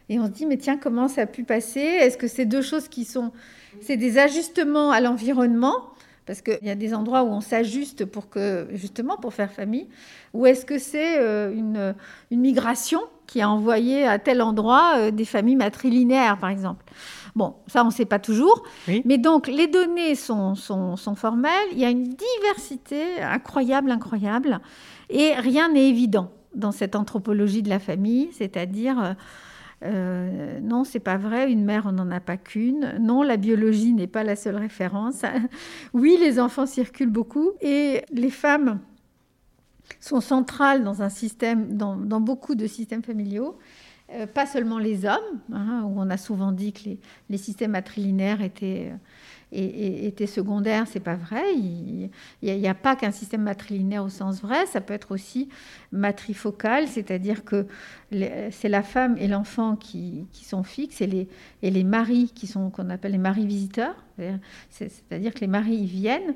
Et on se dit, mais tiens, comment ça a pu passer? Est-ce que c'est deux choses qui sont... C'est des ajustements à l'environnement parce qu'il y a des endroits où on s'ajuste pour que, justement, pour faire famille. Ou est-ce que c'est une, une, migration qui a envoyé à tel endroit euh, des familles matrilinéaires, par exemple? Bon, ça, on ne sait pas toujours. Mais donc, les données sont, sont, sont, formelles. Il y a une diversité incroyable, incroyable. Et rien n'est évident dans cette anthropologie de la famille, c'est-à-dire... Euh, euh, non, c'est pas vrai, une mère, on n'en a pas qu'une. Non, la biologie n'est pas la seule référence. oui, les enfants circulent beaucoup et les femmes sont centrales dans un système, dans, beaucoup de systèmes familiaux. Euh, pas seulement les hommes, hein, où on a souvent dit que les, systèmes matrilinéaires étaient, et, étaient secondaires, c'est pas vrai. Il n'y a, pas qu'un système matrilinéaire au sens vrai, ça peut être aussi matrifocal, c'est-à-dire que c'est la femme et l'enfant qui, sont fixes et les, maris qui sont qu'on appelle les maris visiteurs, c'est-à-dire que les maris viennent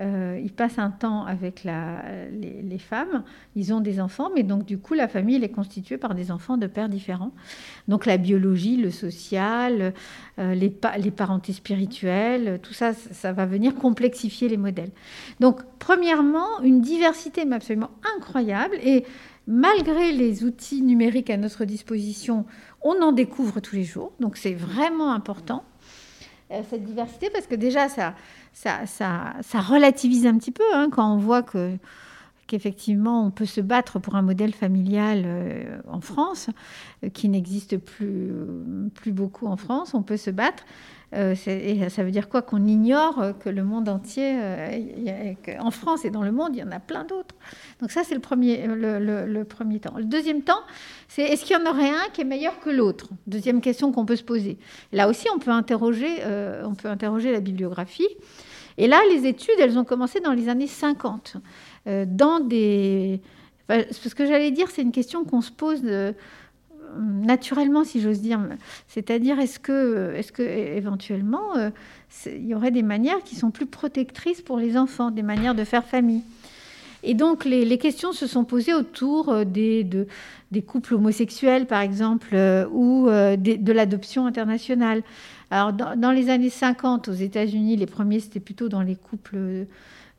euh, ils passent un temps avec les, femmes, ils ont des enfants, mais donc du coup la famille est constituée par des enfants de pères différents. Donc la biologie, le social, euh, les, parentés spirituelles, tout ça, ça va venir complexifier les modèles. Donc premièrement, une diversité absolument incroyable et malgré les outils numériques à notre disposition, on en découvre tous les jours. Donc c'est vraiment important cette diversité parce que déjà ça ça, ça, relativise un petit peu hein, quand on voit que qu'effectivement on peut se battre pour un modèle familial euh, en France euh, qui n'existe plus, plus beaucoup en France. On peut se battre. Euh, et ça veut dire quoi Qu'on ignore que le monde entier, en France et dans le monde, il y en a plein d'autres. Donc ça, c'est le premier, le, le, premier temps. Le deuxième temps, c'est est-ce qu'il y en aurait un qui est meilleur que l'autre? Deuxième question qu'on peut se poser. Là aussi, on peut interroger, on peut interroger la bibliographie. Et là, les études, elles ont commencé dans les années 50. Euh, dans des... ce que j'allais dire, c'est une question qu'on se pose euh, naturellement, si j'ose dire. C'est-à-dire, est-ce que, est que éventuellement, euh, il y aurait des manières qui sont plus protectrices pour les enfants, des manières de faire famille? Et donc, les, questions se sont posées autour des, des couples homosexuels, par exemple, ou de l'adoption internationale. Alors, dans, les années 50, aux États-Unis, les premiers, c'était plutôt dans les couples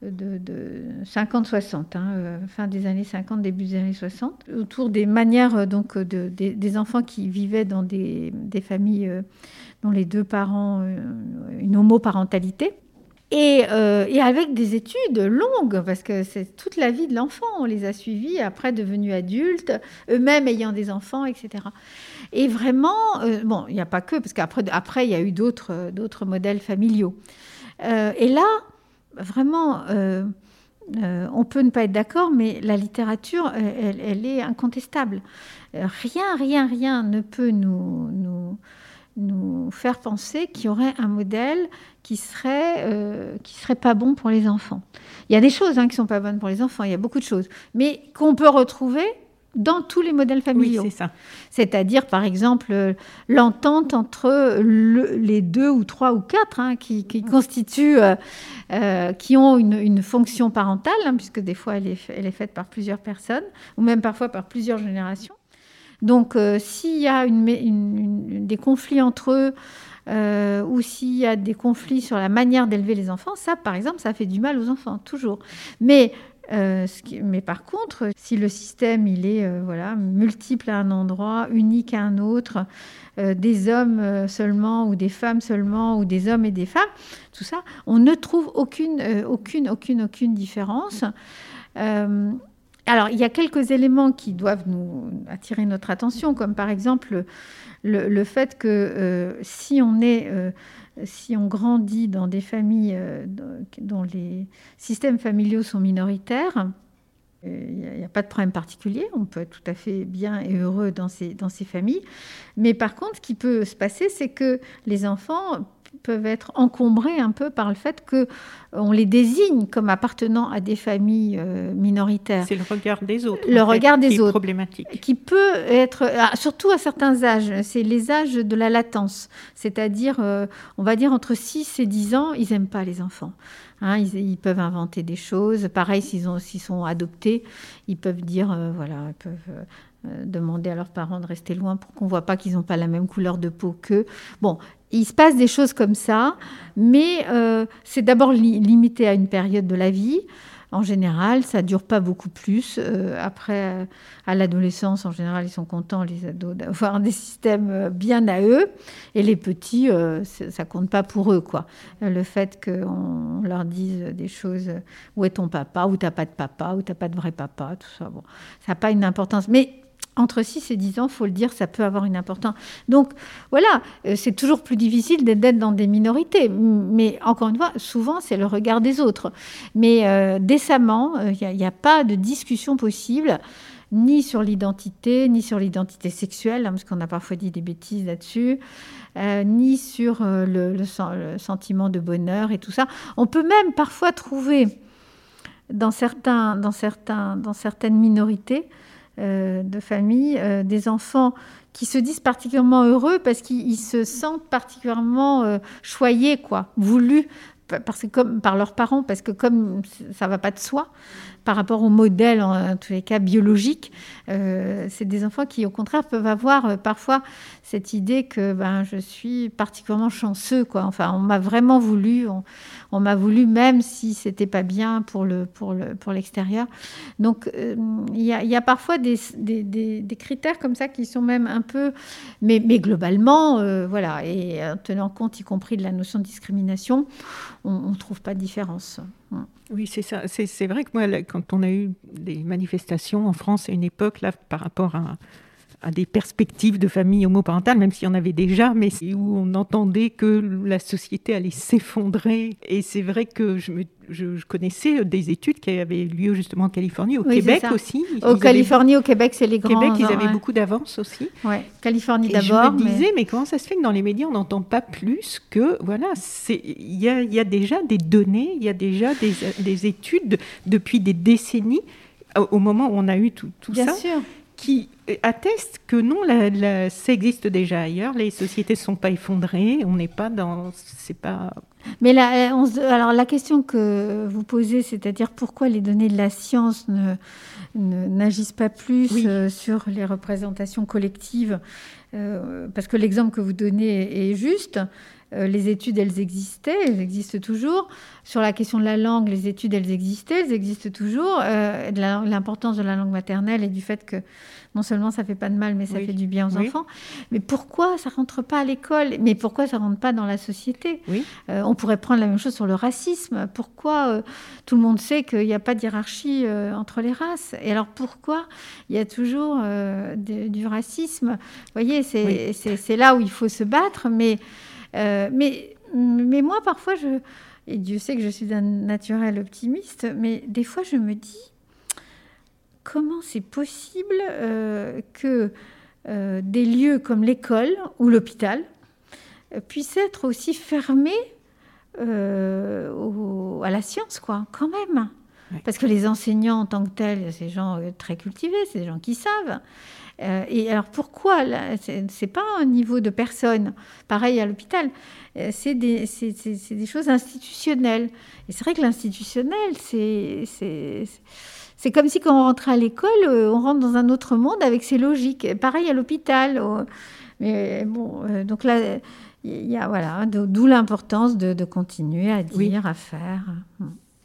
de, 50-60, hein, euh, fin des années 50, début des années 60, autour des manières euh, donc de, des, enfants qui vivaient dans des, familles euh, dont les deux parents, une homoparentalité. Et, et, avec des études longues, parce que c'est toute la vie de l'enfant, on les a suivis après devenus adultes, eux-mêmes ayant des enfants, etc. Et vraiment, euh, bon, il n'y a pas que, parce qu'après, après, il y a eu d'autres, euh, modèles familiaux. Euh, et là, vraiment, on peut ne pas être d'accord, mais la littérature, elle, est incontestable. Rien, rien, rien ne peut nous, nous, nous faire penser qu'il y aurait un modèle qui serait, qui serait pas bon pour les enfants. Il y a des choses hein, qui sont pas bonnes pour les enfants, il y a beaucoup de choses, mais qu'on peut retrouver dans tous les modèles familiaux. Oui, c'est ça. C'est-à-dire, par exemple, l'entente entre les deux ou trois ou quatre hein, qui, constituent, euh, euh, qui ont une, fonction parentale, hein, puisque des fois elle est, elle est, faite par plusieurs personnes, ou même parfois par plusieurs générations. Donc, euh, s'il y a une, des conflits entre eux, ou s'il y a des conflits sur la manière d'élever les enfants, ça, par exemple, ça fait du mal aux enfants, toujours. Mais euh, mais par contre, si le système il est euh, voilà multiple à un endroit, unique à un autre, euh, des hommes seulement ou des femmes seulement ou des hommes et des femmes, tout ça, on ne trouve aucune aucune aucune aucune différence. alors il y a quelques éléments qui doivent nous attirer notre attention, comme par exemple le, le fait que si on est si on grandit dans des familles euh, dont les systèmes familiaux sont minoritaires, il n'y a, pas de problème particulier, on peut être tout à fait bien et heureux dans ces, dans ces familles. Mais par contre, ce qui peut se passer, c'est que les enfants peuvent être encombrés un peu par le fait que on les désigne comme appartenant à des familles euh, minoritaires. C'est le regard des autres. Le regard des qui autres. Est problématique. Qui peut être, ah, surtout à certains âges, c'est les âges de la latence. C'est-à-dire, euh, on va dire entre 6 et 10 ans, ils n'aiment pas les enfants. Hein, ils, peuvent inventer des choses. Pareil, s'ils, sont adoptés, ils peuvent dire, euh, voilà, ils peuvent demander à leurs parents de rester loin pour qu'on voit pas qu'ils n'ont pas la même couleur de peau qu'eux. Bon, il se passe des choses comme ça, mais euh, c'est d'abord limité à une période de la vie. En général, ça dure pas beaucoup plus. Euh, après, à l'adolescence, en général, ils sont contents, les ados, d'avoir des systèmes euh, bien à eux. Et les petits, ça compte pas pour eux. quoi. Le fait qu'on leur dise des choses, où est ton papa, ou t'as pas de papa, ou t'as pas de vrai papa, tout ça, bon, ça n'a pas une importance. Mais entre 6 et 10 ans, faut le dire, ça peut avoir une importance. Donc voilà, euh, c'est toujours plus difficile d'être dans des minorités. Mais encore une fois, souvent, c'est le regard des autres. Mais euh, décemment, il euh, n'y a, pas de discussion possible ni sur l'identité, ni sur l'identité sexuelle, hein, parce qu'on a parfois dit des bêtises là-dessus, ni sur le, sentiment de bonheur et tout ça. On peut même parfois trouver dans, certaines minorités de famille, euh, des enfants qui se disent particulièrement heureux parce qu'ils se sentent particulièrement euh, choyés, quoi, voulus par leurs parents, parce que comme ça va pas de soi, par rapport au modèle, en, tous les cas biologique, euh, c'est des enfants qui, au contraire, peuvent avoir euh, parfois cette idée que ben, je suis particulièrement chanceux. Quoi. Enfin, on m'a vraiment voulu, on, m'a voulu même si c'était pas bien pour, le, pour, le, pour l'extérieur. Donc, euh, il y, a, parfois des, des, critères comme ça qui sont même un peu... Mais, mais globalement, voilà, et en tenant compte y compris de la notion de discrimination, on ne trouve pas de différence. Oui, c'est ça. C'est vrai que moi, quand on a eu des manifestations en France à une époque, là, par rapport à, à des perspectives de famille homoparentale, même s'il y en avait déjà, mais où on entendait que la société allait s'effondrer. Et c'est vrai que je, me, je, connaissais des études qui avaient lieu justement en Californie, au Québec aussi. Au Californie, au Québec, c'est les grands. Québec, ils avaient beaucoup d'avance aussi. Ouais, Californie d'abord. Je me disais, mais... comment ça se fait que dans les médias, on n'entend pas plus que, voilà, il y a, y a, déjà des données, il y a déjà des, des études depuis des décennies au moment où on a eu tout, tout Bien ça. Sûr qui atteste que non, la, ça existe déjà ailleurs. Les sociétés ne sont pas effondrées. On n'est pas dans. C'est pas. Mais là, on alors la question que vous posez, c'est-à-dire pourquoi les données de la science ne, n'agissent pas plus euh, sur les représentations collectives, euh, parce que l'exemple que vous donnez est juste. Euh, les études, elles existaient, elles existent toujours. Sur la question de la langue, les études, elles existaient, elles existent toujours. Euh, l'importance de la langue maternelle et du fait que non seulement ça fait pas de mal, mais ça fait du bien aux enfants. Mais pourquoi ça rentre pas à l'école? Mais pourquoi ça rentre pas dans la société? Euh, On pourrait prendre la même chose sur le racisme. Pourquoi tout le monde sait qu'il n'y a pas de hiérarchie entre les races? Et alors pourquoi il y a toujours du racisme? Vous voyez, c'est là où il faut se battre, mais euh, mais, mais moi, parfois, je, et Dieu sait que je suis un naturel optimiste, mais des fois, je me dis, comment c'est possible euh, que euh, des lieux comme l'école ou l'hôpital puissent être aussi fermés à la science, quoi, quand même. Parce que les enseignants en tant que tels, c'est des gens très cultivés, c'est des gens qui savent. Euh, et alors pourquoi C'est pas un niveau de personne, pareil à l'hôpital, euh, c'est des, des, choses institutionnelles. Et c'est vrai que l'institutionnel, c'est comme si quand on rentrait à l'école, euh, on rentre dans un autre monde avec ses logiques. Pareil à l'hôpital. Mais bon, donc là, il y a voilà, d'où l'importance de, de, continuer à dire, à faire.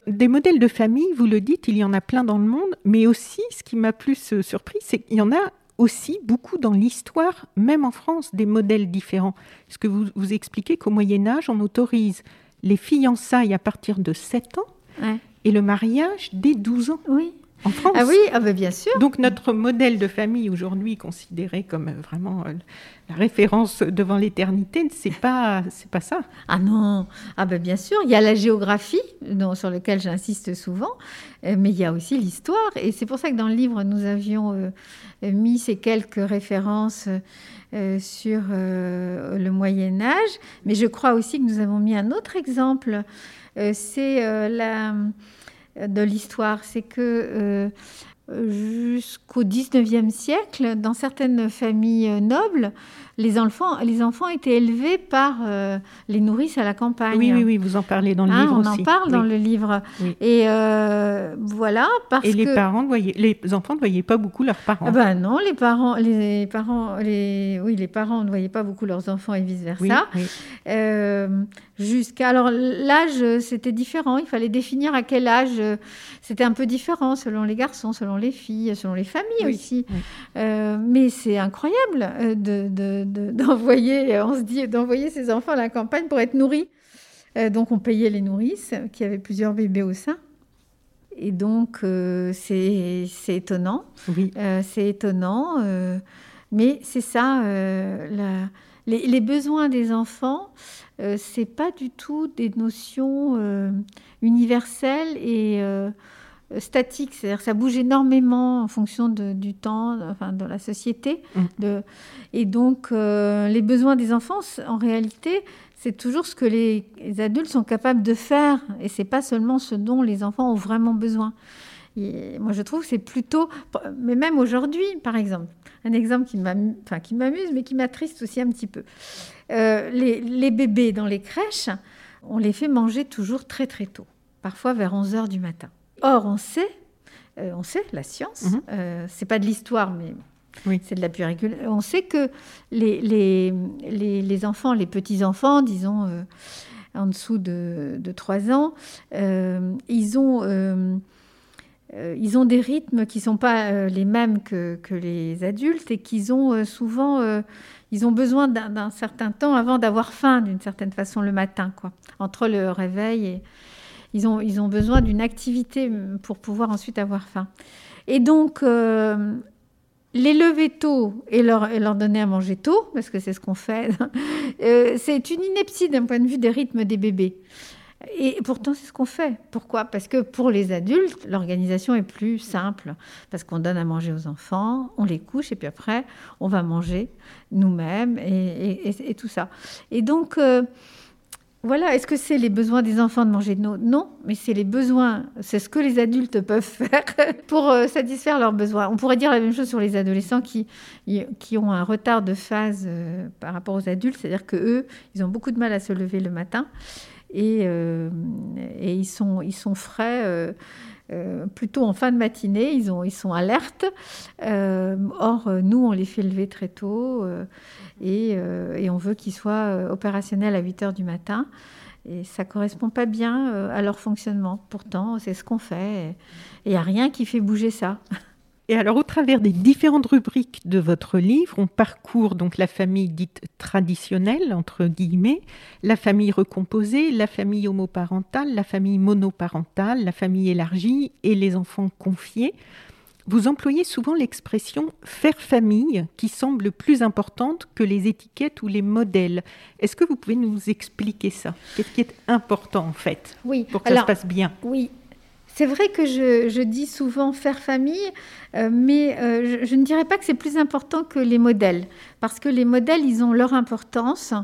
Des modèles de famille, vous le dites, il y en a plein dans le monde, mais aussi, ce qui m'a plus surpris, c'est qu'il y en a aussi beaucoup dans l'histoire, même en France, des modèles différents. Est-ce que vous, vous expliquez qu'au Moyen Âge, on autorise les fiançailles à partir de 7 ans et le mariage dès 12 ans? Oui. En France. Ah oui, ah ben bien sûr. Donc notre modèle de famille aujourd'hui considéré comme euh, vraiment euh, la référence devant l'éternité, c'est pas c'est pas ça. Ah non, ah ben bien sûr, il y a la géographie dont, sur laquelle j'insiste souvent, euh, mais il y a aussi l'histoire et c'est pour ça que dans le livre nous avions mis ces quelques références sur le Moyen Âge, mais je crois aussi que nous avons mis un autre exemple, c'est la de l'histoire, c'est que euh, jusqu'au 19e siècle, dans certaines familles nobles, les enfants, les enfants étaient élevés par euh, les nourrices à la campagne. Oui, oui, oui, vous en parlez dans le Hein, livre on aussi. en parle dans le livre. Oui. Et euh, voilà, parce Et les que... parents voyaient, les enfants ne voyaient pas beaucoup leurs parents. Ah ben non, les parents, les parents, les, oui, les parents ne voyaient pas beaucoup leurs enfants et vice versa. oui. Euh, jusqu'à alors l'âge c'était différent il fallait définir à quel âge c'était un peu différent selon les garçons selon les filles selon les familles aussi mais c'est incroyable de- de- de- d'envoyer on se dit d'envoyer ses enfants à la campagne pour être nourris Euh, donc on payait les nourrices qui avaient plusieurs bébés au sein et donc euh, c'est étonnant oui. euh, c'est étonnant, euh, mais c'est ça. euh, la- les, les besoins des enfants, euh, c'est pas du tout des notions euh, universelles et euh, statiques. C'est-à-dire, que ça bouge énormément en fonction de- du temps, enfin de la société. Mm. De, et donc, euh, les besoins des enfants, en réalité, c'est toujours ce que les, les adultes sont capables de faire, et c'est pas seulement ce dont les enfants ont vraiment besoin. Et moi, je trouve que c'est plutôt, mais même aujourd'hui, par exemple, un exemple qui m'amu- enfin, qui m'amuse, mais qui m'attriste aussi un petit peu. Euh, les, les bébés dans les crèches, on les fait manger toujours très très tôt, parfois vers 11 heures du matin. Or, on sait, euh, on sait, la science, Mhm. euh, c'est pas de l'histoire, mais Oui. c'est de la puéricule. On sait que les, les, les, les enfants, les petits-enfants, disons euh, en dessous de, de 3 ans, ils ont... ils ont des rythmes qui ne sont pas les mêmes que, que les adultes et qu'ils ont souvent, ils ont besoin d'un d'un certain temps avant d'avoir faim d'une certaine façon le matin, quoi. Entre le réveil et ils ont, ils ont besoin d'une activité mm, pour pouvoir ensuite avoir faim. Et donc, euh, les lever tôt et leur, et leur donner à manger tôt, parce que c'est ce qu'on fait, euh, c'est une ineptie d'un point de vue des rythmes des bébés. Et pourtant, c'est ce qu'on fait. Pourquoi? Parce que pour les adultes, l'organisation est plus simple. Parce qu'on donne à manger aux enfants, on les couche, et puis après, on va manger nous-mêmes et, et- tout ça. Et donc, euh, voilà, est-ce que c'est les besoins des enfants de manger de l'eau? Non, mais c'est les besoins, c'est ce que les adultes peuvent faire pour euh, satisfaire leurs besoins. On pourrait dire la même chose sur les adolescents qui, ont un retard de phase euh, par rapport aux adultes, c'est-à-dire que eux, ils ont beaucoup de mal à se lever le matin et, euh, ils, sont, ils sont frais. Euh, plutôt en fin de matinée, ils, ont, ils sont alertes. Euh, or, euh, nous, on les fait lever très tôt et, on veut qu'ils soient opérationnels à 8 heures du matin. Et ça correspond pas bien à leur fonctionnement. Pourtant, c'est ce qu'on fait. Et il n'y a rien qui fait bouger ça. Et alors, au travers des différentes rubriques de votre livre, on parcourt donc la famille dite traditionnelle, entre guillemets, la famille recomposée, la famille homoparentale, la famille monoparentale, la famille élargie et les enfants confiés. Vous employez souvent l'expression faire famille qui semble plus importante que les étiquettes ou les modèles. Est-ce que vous pouvez nous expliquer ça? Qu'est-ce qui est important en fait Oui, pour que ça se passe bien? Oui, c'est vrai que je, je, dis souvent faire famille, euh, mais euh, je, je, ne dirais pas que c'est plus important que les modèles, parce que les modèles, ils ont leur importance,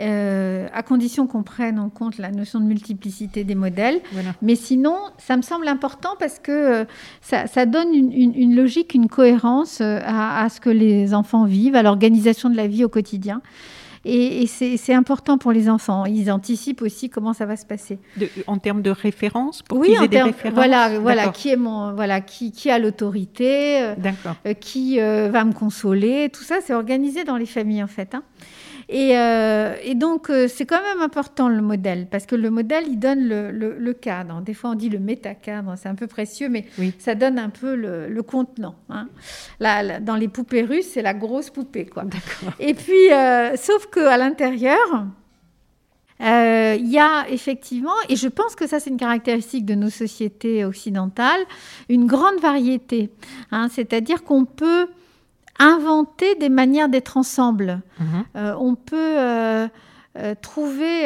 euh, à condition qu'on prenne en compte la notion de multiplicité des modèles. Voilà. Mais sinon, ça me semble important parce que ça, ça, donne une, une, une, logique, une cohérence à, à, ce que les enfants vivent, à l'organisation de la vie au quotidien. Et, et c'est important pour les enfants. Ils anticipent aussi comment ça va se passer. De, en termes de référence, pour oui, qu'ils aient des termes, références. Voilà, voilà, qui est mon, voilà, qui, qui a l'autorité, euh, qui euh, va me consoler. Tout ça, c'est organisé dans les familles en fait. Hein. Et, euh, et, donc, c'est quand même important le modèle, parce que le modèle, il donne le, le, le cadre. Des fois, on dit le métacadre, c'est un peu précieux, mais oui. ça donne un peu le, le contenant. Hein. Là, là, dans les poupées russes, c'est la grosse poupée. Quoi. Et puis, euh, sauf qu'à l'intérieur, Euh, il y a effectivement, et je pense que ça c'est une caractéristique de nos sociétés occidentales, une grande variété. Hein. C'est-à-dire qu'on peut inventer des manières d'être ensemble. Mhm. Euh, on peut euh, euh, trouver,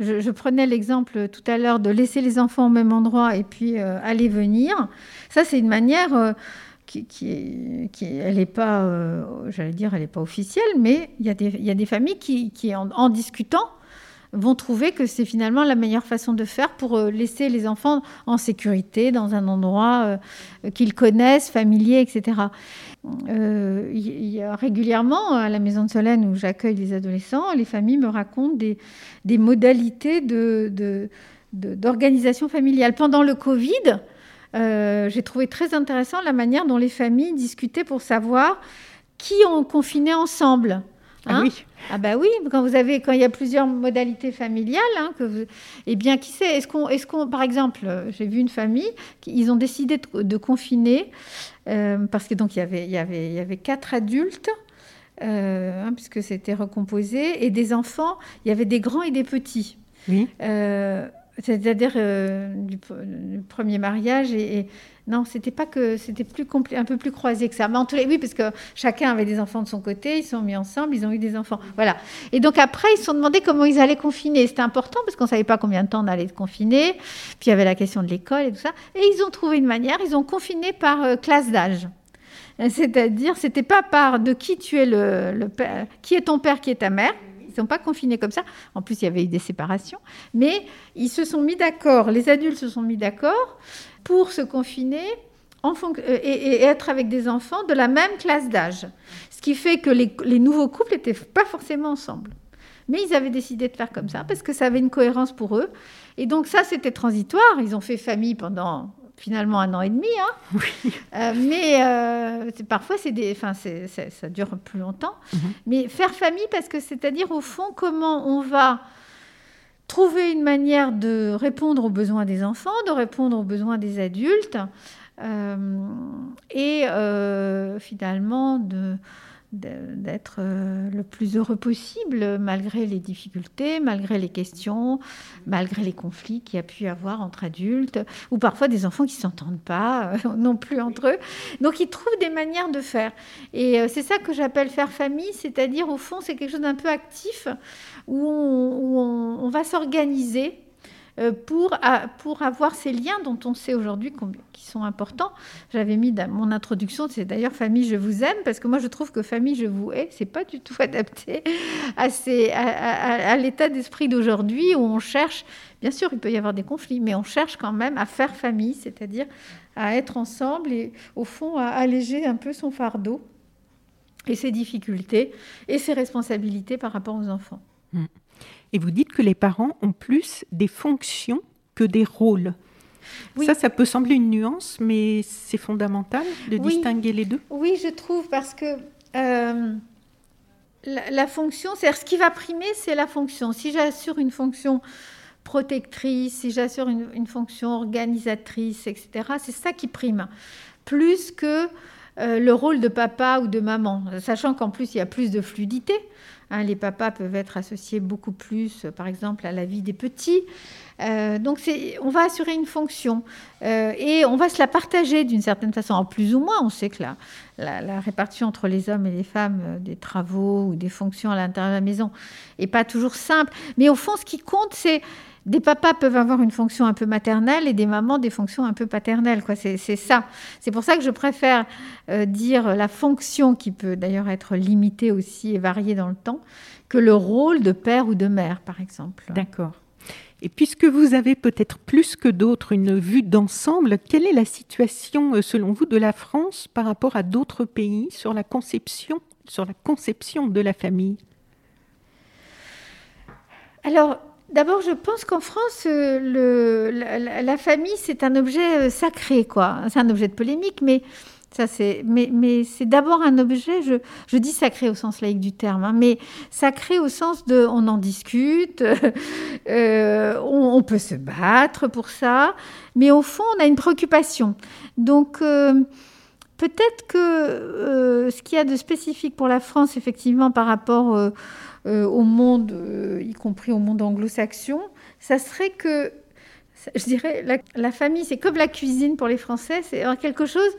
je, je prenais l'exemple tout à l'heure de laisser les enfants au même endroit et puis aller venir. Ça, c'est une manière qui, qui, est- qui est- elle n'est pas, j'allais dire, elle n'est pas officielle, mais il y a des, il y a des familles qui, qui, en, en discutant, vont trouver que c'est finalement la meilleure façon de faire pour euh, laisser les enfants en sécurité dans un endroit euh, qu'ils connaissent, familier, etc. Euh, régulièrement à la Maison de Solène où j'accueille les adolescents, les familles me racontent des, modalités d'organisation familiale. Pendant le Covid, j'ai trouvé très intéressant la manière dont les familles discutaient pour savoir qui on confinait ensemble. Ah Hein oui. ah bah oui, quand vous avez quand il y a plusieurs modalités familiales, hein, que vous, eh bien qui sait Est-ce qu'on, est-ce qu'on, par exemple, euh, j'ai vu une famille, ils ont décidé de, de confiner euh, parce que donc il y avait il y avait il y avait quatre adultes. euh, hein, puisque c'était recomposé, et des enfants, il y avait des grands et des petits. Oui. Euh, c'est-à-dire euh, du, premier mariage et, non c'était pas que c'était plus un peu plus croisé que ça. Mais en tous les oui parce que chacun avait des enfants de son côté ils sont mis ensemble ils ont eu des enfants. Voilà. Et donc après ils se sont demandé comment ils allaient confiner. C'était important parce qu'on savait pas combien de temps on allait confiné puis il y avait la question de l'école et tout ça. Et ils ont trouvé une manière ils ont confiné par euh, classe d'âge. C'est-à-dire c'était pas par de qui tu es le, père qui est ton père qui est ta mère sont pas confinés comme ça en plus il y avait eu des séparations mais ils se sont mis d'accord, les adultes se sont mis d'accord pour se confiner en fonc- euh, et, être avec des enfants de la même classe d'âge. Ce qui fait que les nouveaux couples n'étaient pas forcément ensemble. Mais ils avaient décidé de faire comme ça parce que ça avait une cohérence pour eux. Et donc ça, c'était transitoire. Ils ont fait famille pendant finalement un an et demi. hein. Euh, mais euh, parfois, c'est des, enfin, c'est- c'est- ça dure plus longtemps. Mais faire famille, parce que c'est-à-dire au fond comment on va trouver une manière de répondre aux besoins des enfants, de répondre aux besoins des adultes, euh, et finalement de- d'être euh, le plus heureux possible malgré les difficultés, malgré les questions, malgré les conflits qu'il y a pu y avoir entre adultes, ou parfois des enfants qui s'entendent pas euh, non plus entre eux. Donc ils trouvent des manières de faire. Et euh, c'est ça que j'appelle faire famille, c'est-à-dire au fond c'est quelque chose d'un peu actif, où on, va s'organiser pour, a- pour avoir ces liens dont on sait aujourd'hui qui sont importants. J'avais mis dans mon introduction, c'est d'ailleurs famille, je vous aime, parce que moi je trouve que famille, je vous hais, c'est pas du tout adapté à, à- l'état d'esprit d'aujourd'hui où on cherche, bien sûr il peut y avoir des conflits, mais on cherche quand même à faire famille, c'est-à-dire à être ensemble et au fond à alléger un peu son fardeau et ses difficultés et ses responsabilités par rapport aux enfants. Et vous dites que les parents ont plus des fonctions que des rôles. Oui. Ça, ça peut sembler une nuance, mais c'est fondamental de Oui. distinguer les deux. Oui, je trouve, parce que euh, la, la fonction, c'est-à-dire ce qui va primer, c'est la fonction. Si j'assure une fonction protectrice, si j'assure une, une fonction organisatrice, etc., c'est ça qui prime, plus que euh, le rôle de papa ou de maman, sachant qu'en plus, il y a plus de fluidité. Hein, les papas peuvent être associés beaucoup plus, euh, par exemple, à la vie des petits. Euh, donc, on va assurer une fonction euh, et on va se la partager d'une certaine façon. En plus ou moins, on sait que la, répartition entre les hommes et les femmes des travaux ou des fonctions à l'intérieur de la maison n'est pas toujours simple. Mais au fond, ce qui compte, c'est des papas peuvent avoir une fonction un peu maternelle et des mamans des fonctions un peu paternelles. Quoi. C'est, c'est ça. C'est pour ça que je préfère euh, dire la fonction qui peut d'ailleurs être limitée aussi et variée dans le temps que le rôle de père ou de mère, par exemple. D'accord. Et puisque vous avez peut-être plus que d'autres une vue d'ensemble, quelle est la situation, euh, selon vous, de la France par rapport à d'autres pays sur la conception, sur la conception de la famille? Alors, d'abord, je pense qu'en France, euh, la, famille, c'est un objet euh, sacré, quoi. C'est un objet de polémique, mais ça, c'est, mais, c'est d'abord un objet. Je, dis sacré au sens laïque du terme, hein, mais sacré au sens de, on en discute, euh, on, peut se battre pour ça, mais au fond, on a une préoccupation. Donc peut-être que ce qu'il y a de spécifique pour la France, effectivement, par rapport au monde, y compris au monde anglo-saxon, ça serait que, je dirais, la, famille, c'est comme la cuisine pour les Français, c'est quelque chose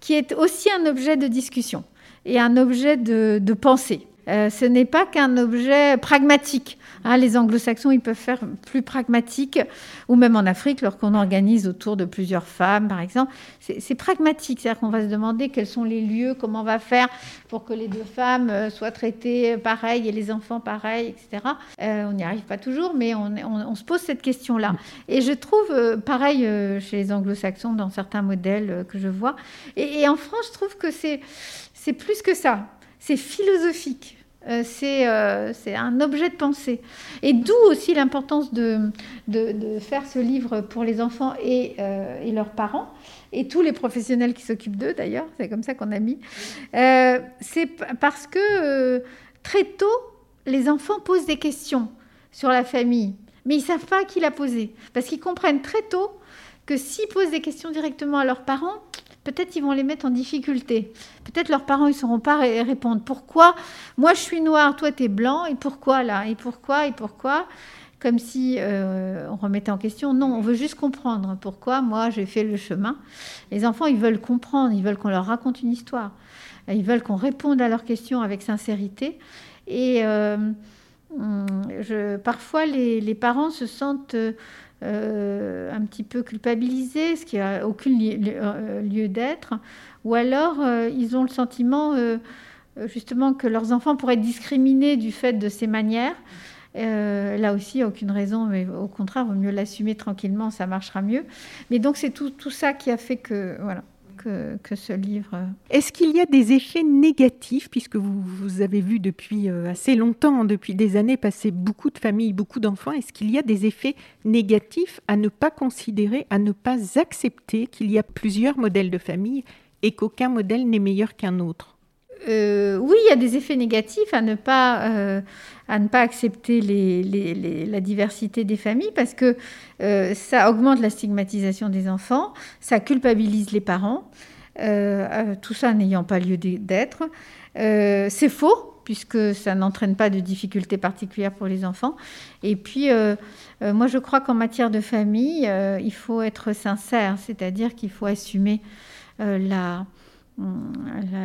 qui est aussi un objet de discussion et un objet de pensée. Ce n'est pas qu'un objet pragmatique. Hein, les anglo-saxons, ils peuvent faire plus pragmatique, ou même en Afrique, lorsqu'on organise autour de plusieurs femmes, par exemple. C'est pragmatique, c'est-à-dire qu'on va se demander quels sont les lieux, comment on va faire pour que les deux femmes euh, soient traitées pareil et les enfants pareil, etc. Euh, on n'y arrive pas toujours, mais on, se pose cette question-là. Et je trouve, euh, pareil chez les anglo-saxons, dans certains modèles que je vois. Et en France, je trouve que c'est plus que ça. C'est philosophique. Euh, euh, c'est un objet de pensée. Et d'où aussi l'importance de, faire ce livre pour les enfants et, euh, et, leurs parents, et tous les professionnels qui s'occupent d'eux d'ailleurs, c'est comme ça qu'on a mis. c'est parce que très tôt, les enfants posent des questions sur la famille, mais ils ne savent pas qui la poser, parce qu'ils comprennent très tôt que s'ils posent des questions directement à leurs parents, peut-être ils vont les mettre en difficulté. Peut-être leurs parents, ils ne sauront pas répondre. Pourquoi? Moi, je suis noir, toi, tu es blanc, et pourquoi là? Et pourquoi Et pourquoi? Comme si euh, on remettait en question. Non, on veut juste comprendre pourquoi moi, j'ai fait le chemin. Les enfants, ils veulent comprendre, ils veulent qu'on leur raconte une histoire. Ils veulent qu'on réponde à leurs questions avec sincérité. Et euh, hum, parfois, les, les, parents se sentent... Euh, un petit peu culpabilisés, ce qui n'a aucun euh, lieu, d'être, ou alors euh, ils ont le sentiment justement que leurs enfants pourraient être discriminés du fait de ces manières. là aussi, aucune raison, mais au contraire, il vaut mieux l'assumer tranquillement, ça marchera mieux. Mais donc c'est tout, tout ça qui a fait que voilà que, ce livre. Est-ce qu'il y a des effets négatifs, puisque vous, vous avez vu depuis euh, assez longtemps, depuis des années, passer beaucoup de familles, beaucoup d'enfants, est-ce qu'il y a des effets négatifs à ne pas considérer, à ne pas accepter qu'il y a plusieurs modèles de famille et qu'aucun modèle n'est meilleur qu'un autre? Euh, oui, il y a des effets négatifs à ne pas, euh, à ne pas accepter la diversité des familles parce que euh, ça augmente la stigmatisation des enfants, ça culpabilise les parents, tout ça n'ayant pas lieu d'être. C'est faux puisque ça n'entraîne pas de difficultés particulières pour les enfants. Et puis, moi, je crois qu'en matière de famille, il faut être sincère, c'est-à-dire qu'il faut assumer la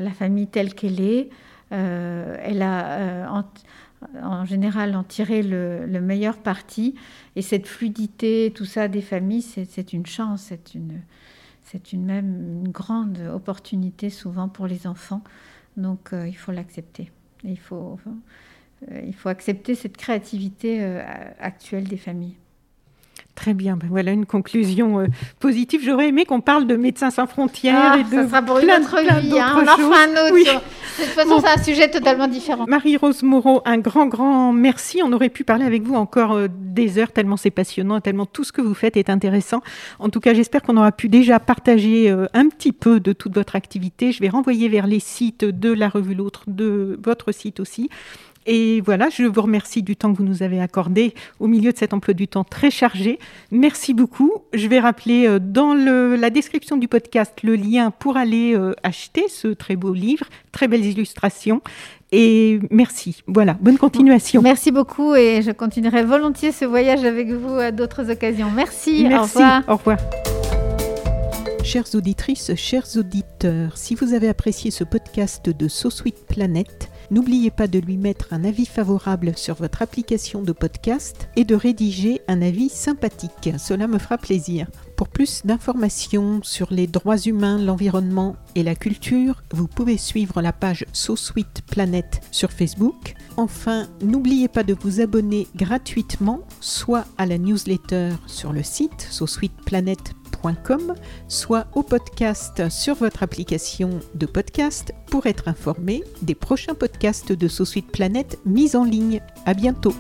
la, famille telle qu'elle est. Euh, elle a euh, en, général en tiré le, meilleur parti. Et cette fluidité, tout ça des familles, c'est une chance, c'est une, c'est une même une grande opportunité souvent pour les enfants. Donc euh, il faut l'accepter. Il faut, il faut accepter cette créativité actuelle des familles. Très bien, ben voilà une conclusion euh, positive. J'aurais aimé qu'on parle de Médecins sans frontières ah, et de ça sera pour une autre vie. Hein. On en fera un autre. De toute façon, c'est un sujet totalement différent. Marie-Rose Moreau, un grand, grand merci. On aurait pu parler avec vous encore euh, des heures, tellement c'est passionnant, tellement tout ce que vous faites est intéressant. En tout cas, j'espère qu'on aura pu déjà partager euh, un petit peu de toute votre activité. Je vais renvoyer vers les sites de la revue L'autre, de votre site aussi. Et voilà, je vous remercie du temps que vous nous avez accordé au milieu de cet emploi du temps très chargé. Merci beaucoup. Je vais rappeler euh, dans la description du podcast le lien pour aller euh, acheter ce très beau livre, très belles illustrations. Et merci. Voilà, bonne continuation. Merci beaucoup et je continuerai volontiers ce voyage avec vous à d'autres occasions. Merci. Merci. Au revoir. Au revoir. Chères auditrices, chers auditeurs, si vous avez apprécié ce podcast de So Sweet Planet, N'oubliez pas de lui mettre un avis favorable sur votre application de podcast et de rédiger un avis sympathique. Cela me fera plaisir. Pour plus d'informations sur les droits humains, l'environnement et la culture, vous pouvez suivre la page So Sweet Planet sur Facebook. Enfin, n'oubliez pas de vous abonner gratuitement, soit à la newsletter sur le site soit au podcast sur votre application de podcast pour être informé des prochains podcasts de Sous Suite Planète mis en ligne. À bientôt.